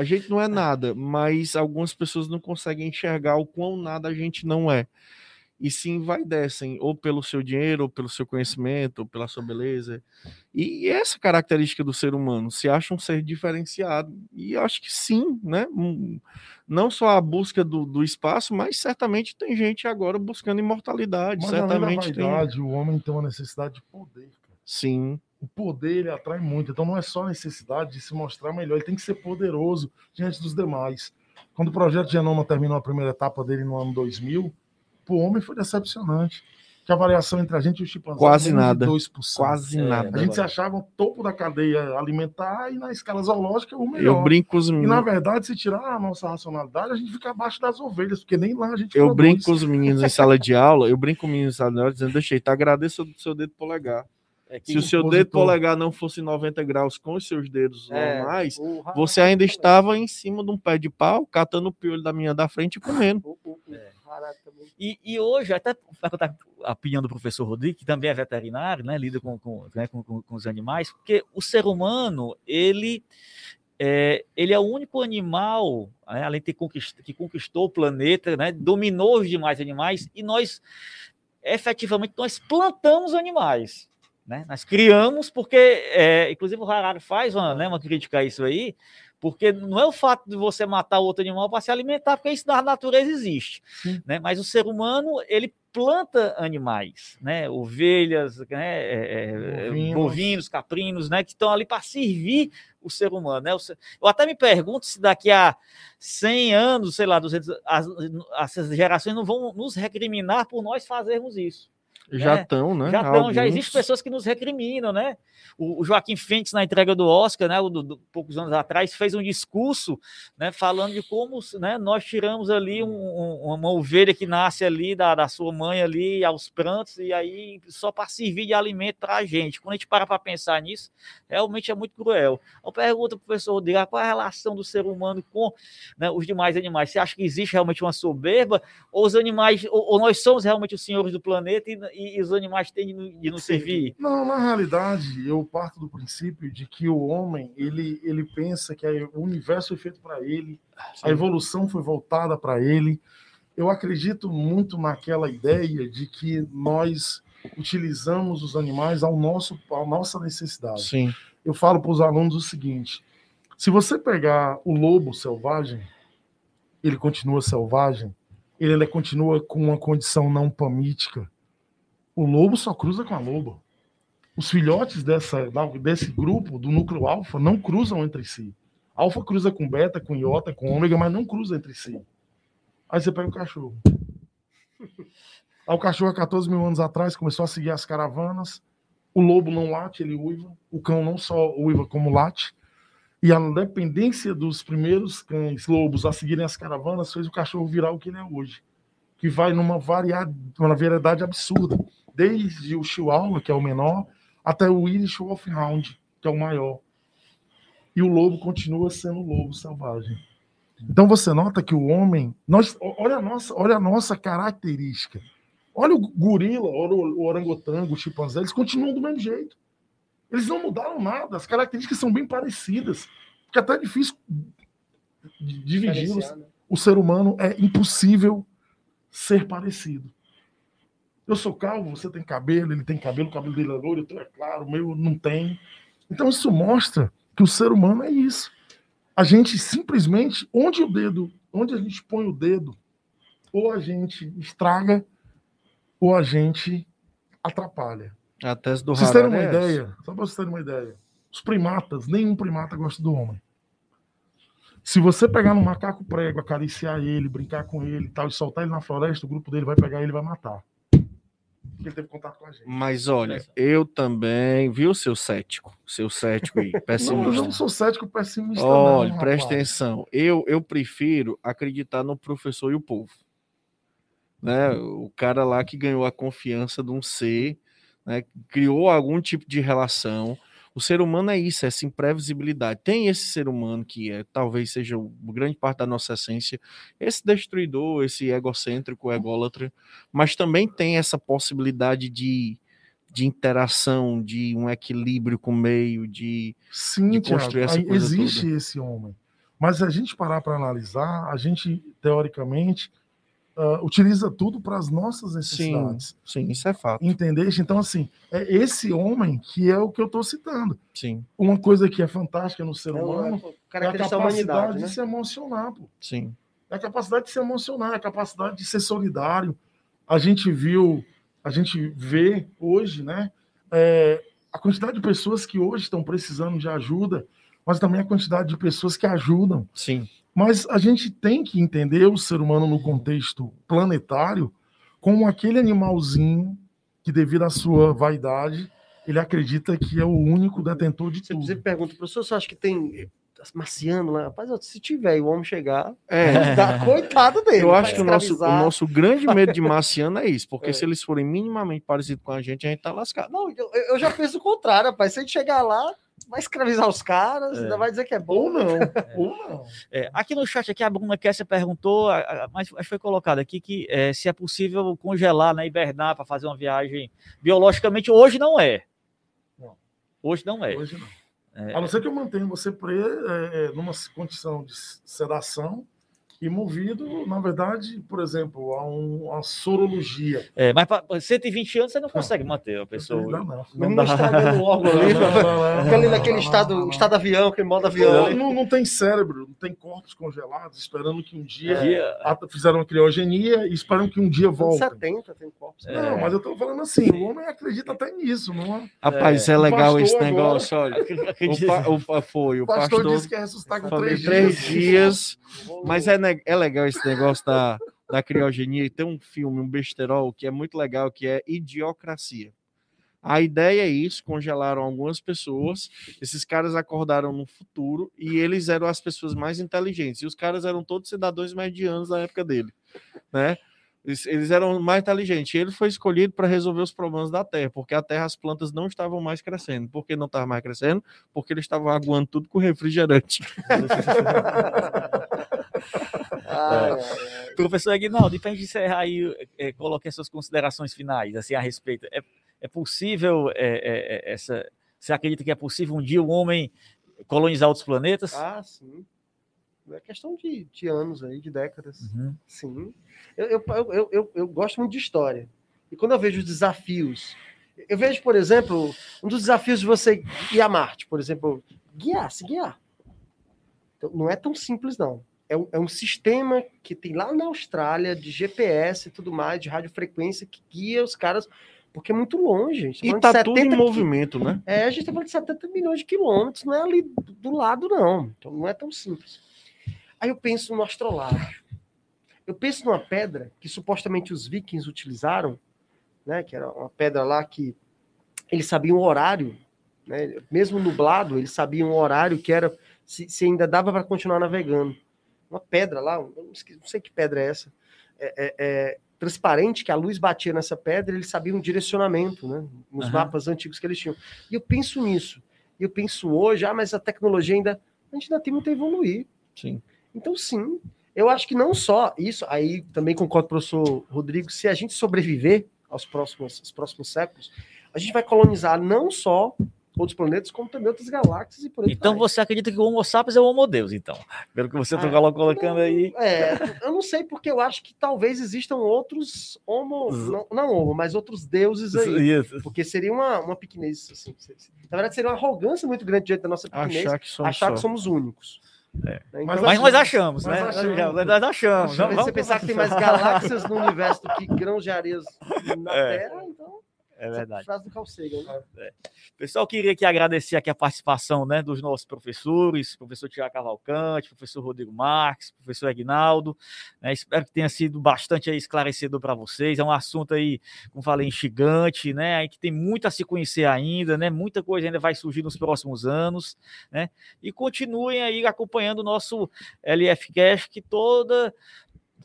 a gente não é nada, mas algumas pessoas não conseguem enxergar o quão nada a gente não é e se envaidecem ou pelo seu dinheiro, ou pelo seu conhecimento, ou pela sua beleza. E essa característica do ser humano, se acha um ser diferenciado. E acho que sim, né? Não só a busca do, do espaço, mas certamente tem gente agora buscando imortalidade. Mas certamente vaidade, tem... o homem tem uma necessidade de poder. Cara. Sim. O poder ele atrai muito. Então não é só necessidade de se mostrar melhor, ele tem que ser poderoso diante dos demais. Quando o projeto Genoma terminou a primeira etapa dele no ano 2000, o homem foi decepcionante. Que a variação entre a gente e o chimpanzé quase nada. 2%. Quase é, nada. A gente se achava o topo da cadeia alimentar e na escala zoológica o melhor. Eu brinco com os meninos. E na verdade, se tirar a nossa racionalidade, a gente fica abaixo das ovelhas, porque nem lá a gente Eu brinco com os meninos em sala de aula, eu brinco com os meninos em sala de aula dizendo, deixa aí, tá, agradeço o seu dedo polegar. É Se o seu dedo polegar não fosse 90 graus com os seus dedos é, normais, você ainda estava em cima de um pé de pau, catando o piolho da minha da frente e comendo. É. E, e hoje, até perguntar a opinião do professor Rodrigo, que também é veterinário, né, lida com, com, né, com, com, os animais, porque o ser humano, ele é, ele é o único animal, né, além de ter conquist, que conquistou o planeta, né, dominou os demais animais, e nós, efetivamente, nós plantamos animais. Né? Nós criamos, porque, é, inclusive, o Harari faz uma, né, uma crítica a isso aí, porque não é o fato de você matar outro animal para se alimentar, porque isso na natureza existe. Né? Mas o ser humano, ele planta animais, né? Ovelhas, né? É, é bovinos, caprinos, né? Que estão ali para servir o ser humano, né? Eu até me pergunto se daqui a 100 anos, sei lá, 200, as, as gerações não vão nos recriminar por nós fazermos isso. Já estão, né? Já estão, já existem pessoas que nos recriminam, né? O, o Joaquim Fentes, na entrega do Oscar, né, do, do, poucos anos atrás, fez um discurso né, falando de como né, nós tiramos ali um, um, uma ovelha que nasce ali da, da sua mãe ali aos prantos, e aí só para servir de alimento para a gente. Quando a gente para para pensar nisso, realmente é muito cruel. Eu pergunto para o professor Rodrigo, qual é a relação do ser humano com né, os demais animais? Você acha que existe realmente uma soberba, ou os animais, ou, ou nós somos realmente os senhores do planeta e, e, e os animais têm de, nos servir? Não, na realidade, eu parto do princípio de que o homem ele, ele pensa que o universo foi feito para ele, Sim. a evolução foi voltada para ele. Eu acredito muito naquela ideia de que nós utilizamos os animais ao nosso, à nossa necessidade. Sim. Eu falo para os alunos o seguinte: se você pegar o lobo selvagem, ele continua selvagem, ele continua com uma condição não pamítica. O lobo só cruza com a loba os filhotes dessa, desse grupo, do núcleo alfa, não cruzam entre si. Alfa cruza com beta, com iota, com ômega, mas não cruza entre si. Aí você pega o cachorro. Aí o cachorro, há 14 mil anos atrás, começou a seguir as caravanas. O lobo não late, ele uiva. O cão não só uiva, como late. E a dependência dos primeiros cães lobos a seguirem as caravanas fez o cachorro virar o que ele é hoje. que vai numa, variedade, absurda, desde o Chihuahua, que é o menor, até o Irish Wolfhound, que é o maior. E o lobo continua sendo lobo selvagem. Então você nota que o homem, nós, olha a nossa, olha a nossa característica. Olha o gorila, olha o orangotango, o chimpanzé, eles continuam do mesmo jeito. Eles não mudaram nada, as características são bem parecidas. Fica até difícil dividi-los. Né? O ser humano é impossível ser parecido. Eu sou calvo, você tem cabelo, ele tem cabelo, o cabelo dele é loiro, então é claro, o meu não tem. Então isso mostra que o ser humano é isso. A gente simplesmente, onde o dedo, onde a gente põe o dedo, ou a gente estraga, ou a gente atrapalha. A tese do Vocês terem uma é ideia, só para vocês terem uma ideia. Os primatas, nenhum primata gosta do homem. Se você pegar no macaco prego, acariciar ele, brincar com ele e tal, e soltar ele na floresta, o grupo dele vai pegar ele e vai matar. Porque ele teve contato com a gente. Mas olha, eu também, viu, seu cético? Seu cético aí, pessimista. Não, eu não sou cético pessimista. Olha, não, presta atenção. Eu, eu prefiro acreditar no professor e o povo. Né? O cara lá que ganhou a confiança de um ser, né? criou algum tipo de relação o ser humano é isso, é essa imprevisibilidade. Tem esse ser humano que é, talvez seja uma grande parte da nossa essência, esse destruidor, esse egocêntrico, ególatra, mas também tem essa possibilidade de, de interação, de um equilíbrio com o meio, de, Sim, de construir Thiago, essa coisa existe toda. esse homem. Mas se a gente parar para analisar, a gente, teoricamente, uh, utiliza tudo para as nossas necessidades. Sim, sim, isso é fato. Entendeste? Então, assim, é esse homem que é o que eu estou citando. Sim. Uma coisa que é fantástica no ser é humano é, é a capacidade né? de se emocionar. Pô. Sim. É a capacidade de se emocionar, é a capacidade de ser solidário. A gente viu, a gente vê hoje, né? É, a quantidade de pessoas que hoje estão precisando de ajuda, mas também a quantidade de pessoas que ajudam. Sim. Mas a gente tem que entender o ser humano no contexto planetário como aquele animalzinho que, devido à sua vaidade, ele acredita que é o único detentor de tudo. Você pergunta, professor, você acha que tem marciano lá? Rapaz, se tiver e o homem chegar, é. dá, coitado dele. Eu acho que o nosso, o nosso grande medo de marciano é isso, porque é. se eles forem minimamente parecidos com a gente, a gente tá lascado. Não, eu, eu já penso o contrário, rapaz. Se a gente chegar lá, vai escravizar os caras, é. ainda vai dizer que é bom. Ou não, é. ou não. É, aqui no chat, aqui a Bruna Kessia perguntou, mas foi colocado aqui que é, se é possível congelar, né, hibernar para fazer uma viagem biologicamente, hoje não é. Não. Hoje não é. Hoje não. É. A não ser que eu mantenha você preso é, numa condição de sedação e movido, na verdade, por exemplo, a, um, a sorologia. É, mas para 120 anos você não consegue manter a pessoa. Não, não. Não, não está no órgão ali, fica ali naquele estado, estado avião, aquele modo avião. Não, não, tem cérebro, não tem corpos congelados, esperando que um dia é. fizeram uma criogenia e esperam que um dia volte. 70 tem corpos. É. Não, mas eu estou falando assim, o homem acredita até nisso, não é? Rapaz, é, legal esse negócio, olha. O, pa, o, foi, o pastor, pastor disse que ia ressuscitar com três dias. Três dias, mas é é legal esse negócio da, da criogenia e tem um filme, um besterol, que é muito legal, que é Idiocracia. A ideia é isso: congelaram algumas pessoas, esses caras acordaram no futuro e eles eram as pessoas mais inteligentes. E os caras eram todos cidadãos medianos da época dele, né? Eles, eram mais inteligentes. Ele foi escolhido para resolver os problemas da Terra, porque a Terra, as plantas não estavam mais crescendo. Por que não estavam mais crescendo? Porque eles estavam aguando tudo com refrigerante. é. Professor Aguinaldo, e para encerrar aí, é, coloque as suas considerações finais assim, a respeito. É, é possível é, é, é essa. Você acredita que é possível um dia o um homem colonizar outros planetas? Ah, sim. É questão de, de anos aí, de décadas. Uhum. Sim. Eu, eu, eu, eu, eu gosto muito de história. E quando eu vejo os desafios, eu vejo, por exemplo, um dos desafios de você ir a Marte, por exemplo, guiar, se guiar. Então, não é tão simples, não. É um, é um sistema que tem lá na Austrália de GPS e tudo mais, de radiofrequência, que guia os caras, porque é muito longe. Tá e tá tudo em movimento, né? É, a gente tá falando de 70 milhões de quilômetros, não é ali do lado, não. Então não é tão simples. Aí eu penso no astrolábio. Eu penso numa pedra que supostamente os vikings utilizaram, né, que era uma pedra lá que eles sabiam o horário, né, mesmo nublado, eles sabiam o horário que era, se, se ainda dava para continuar navegando. Uma pedra lá, não sei que pedra é essa, é, é, é, transparente que a luz batia nessa pedra, eles sabiam o direcionamento, né? Nos Aham. mapas antigos que eles tinham. E eu penso nisso. E eu penso hoje, ah, mas a tecnologia ainda. A gente ainda tem muito a evoluir. Sim. Então, sim, eu acho que não só isso, aí também concordo com o professor Rodrigo, se a gente sobreviver aos próximos, aos próximos séculos, a gente vai colonizar não só outros planetas, como também outras galáxias e por aí Então vai. você acredita que o Homo sapiens é o Homo Deus, então? Pelo que você está Ah, colocando aí. É, eu não sei porque eu acho que talvez existam outros homo, não, não homo, mas outros deuses aí. Isso. Porque seria uma, uma pequenez, assim. Na verdade, seria uma arrogância muito grande diante da nossa pequenez Achar que somos achar que somos únicos. É. Né? Então, Mas Mas nós achamos, Mas né? achamos. Nós achamos. se Vamos- você pensar que tem mais galáxias no universo do que grãos de areias na É. Terra, então. É verdade. Frase do Carl Sagan, né? Pessoal, queria aqui agradecer aqui a participação né, dos nossos professores, professor Tiago Cavalcante, professor Rodrigo Marques, professor Aguinaldo. né, espero que tenha sido bastante aí esclarecedor para vocês. É um assunto aí, como falei, instigante, né? Aí que tem muito a se conhecer ainda, né? Muita coisa ainda vai surgir nos próximos anos, né? E continuem aí acompanhando o nosso LF Cash, que toda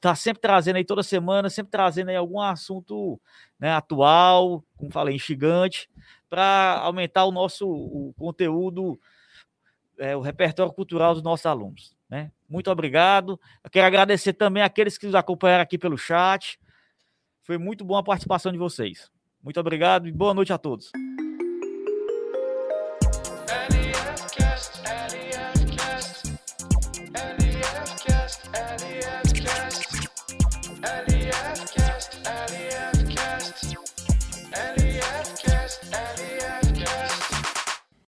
tá sempre trazendo aí toda semana, sempre trazendo aí algum assunto né, atual, como falei, instigante, para aumentar o nosso o conteúdo, é, o repertório cultural dos nossos alunos. Né? Muito obrigado. Eu quero agradecer também aqueles que nos acompanharam aqui pelo chat. Foi muito boa a participação de vocês. Muito obrigado e boa noite a todos.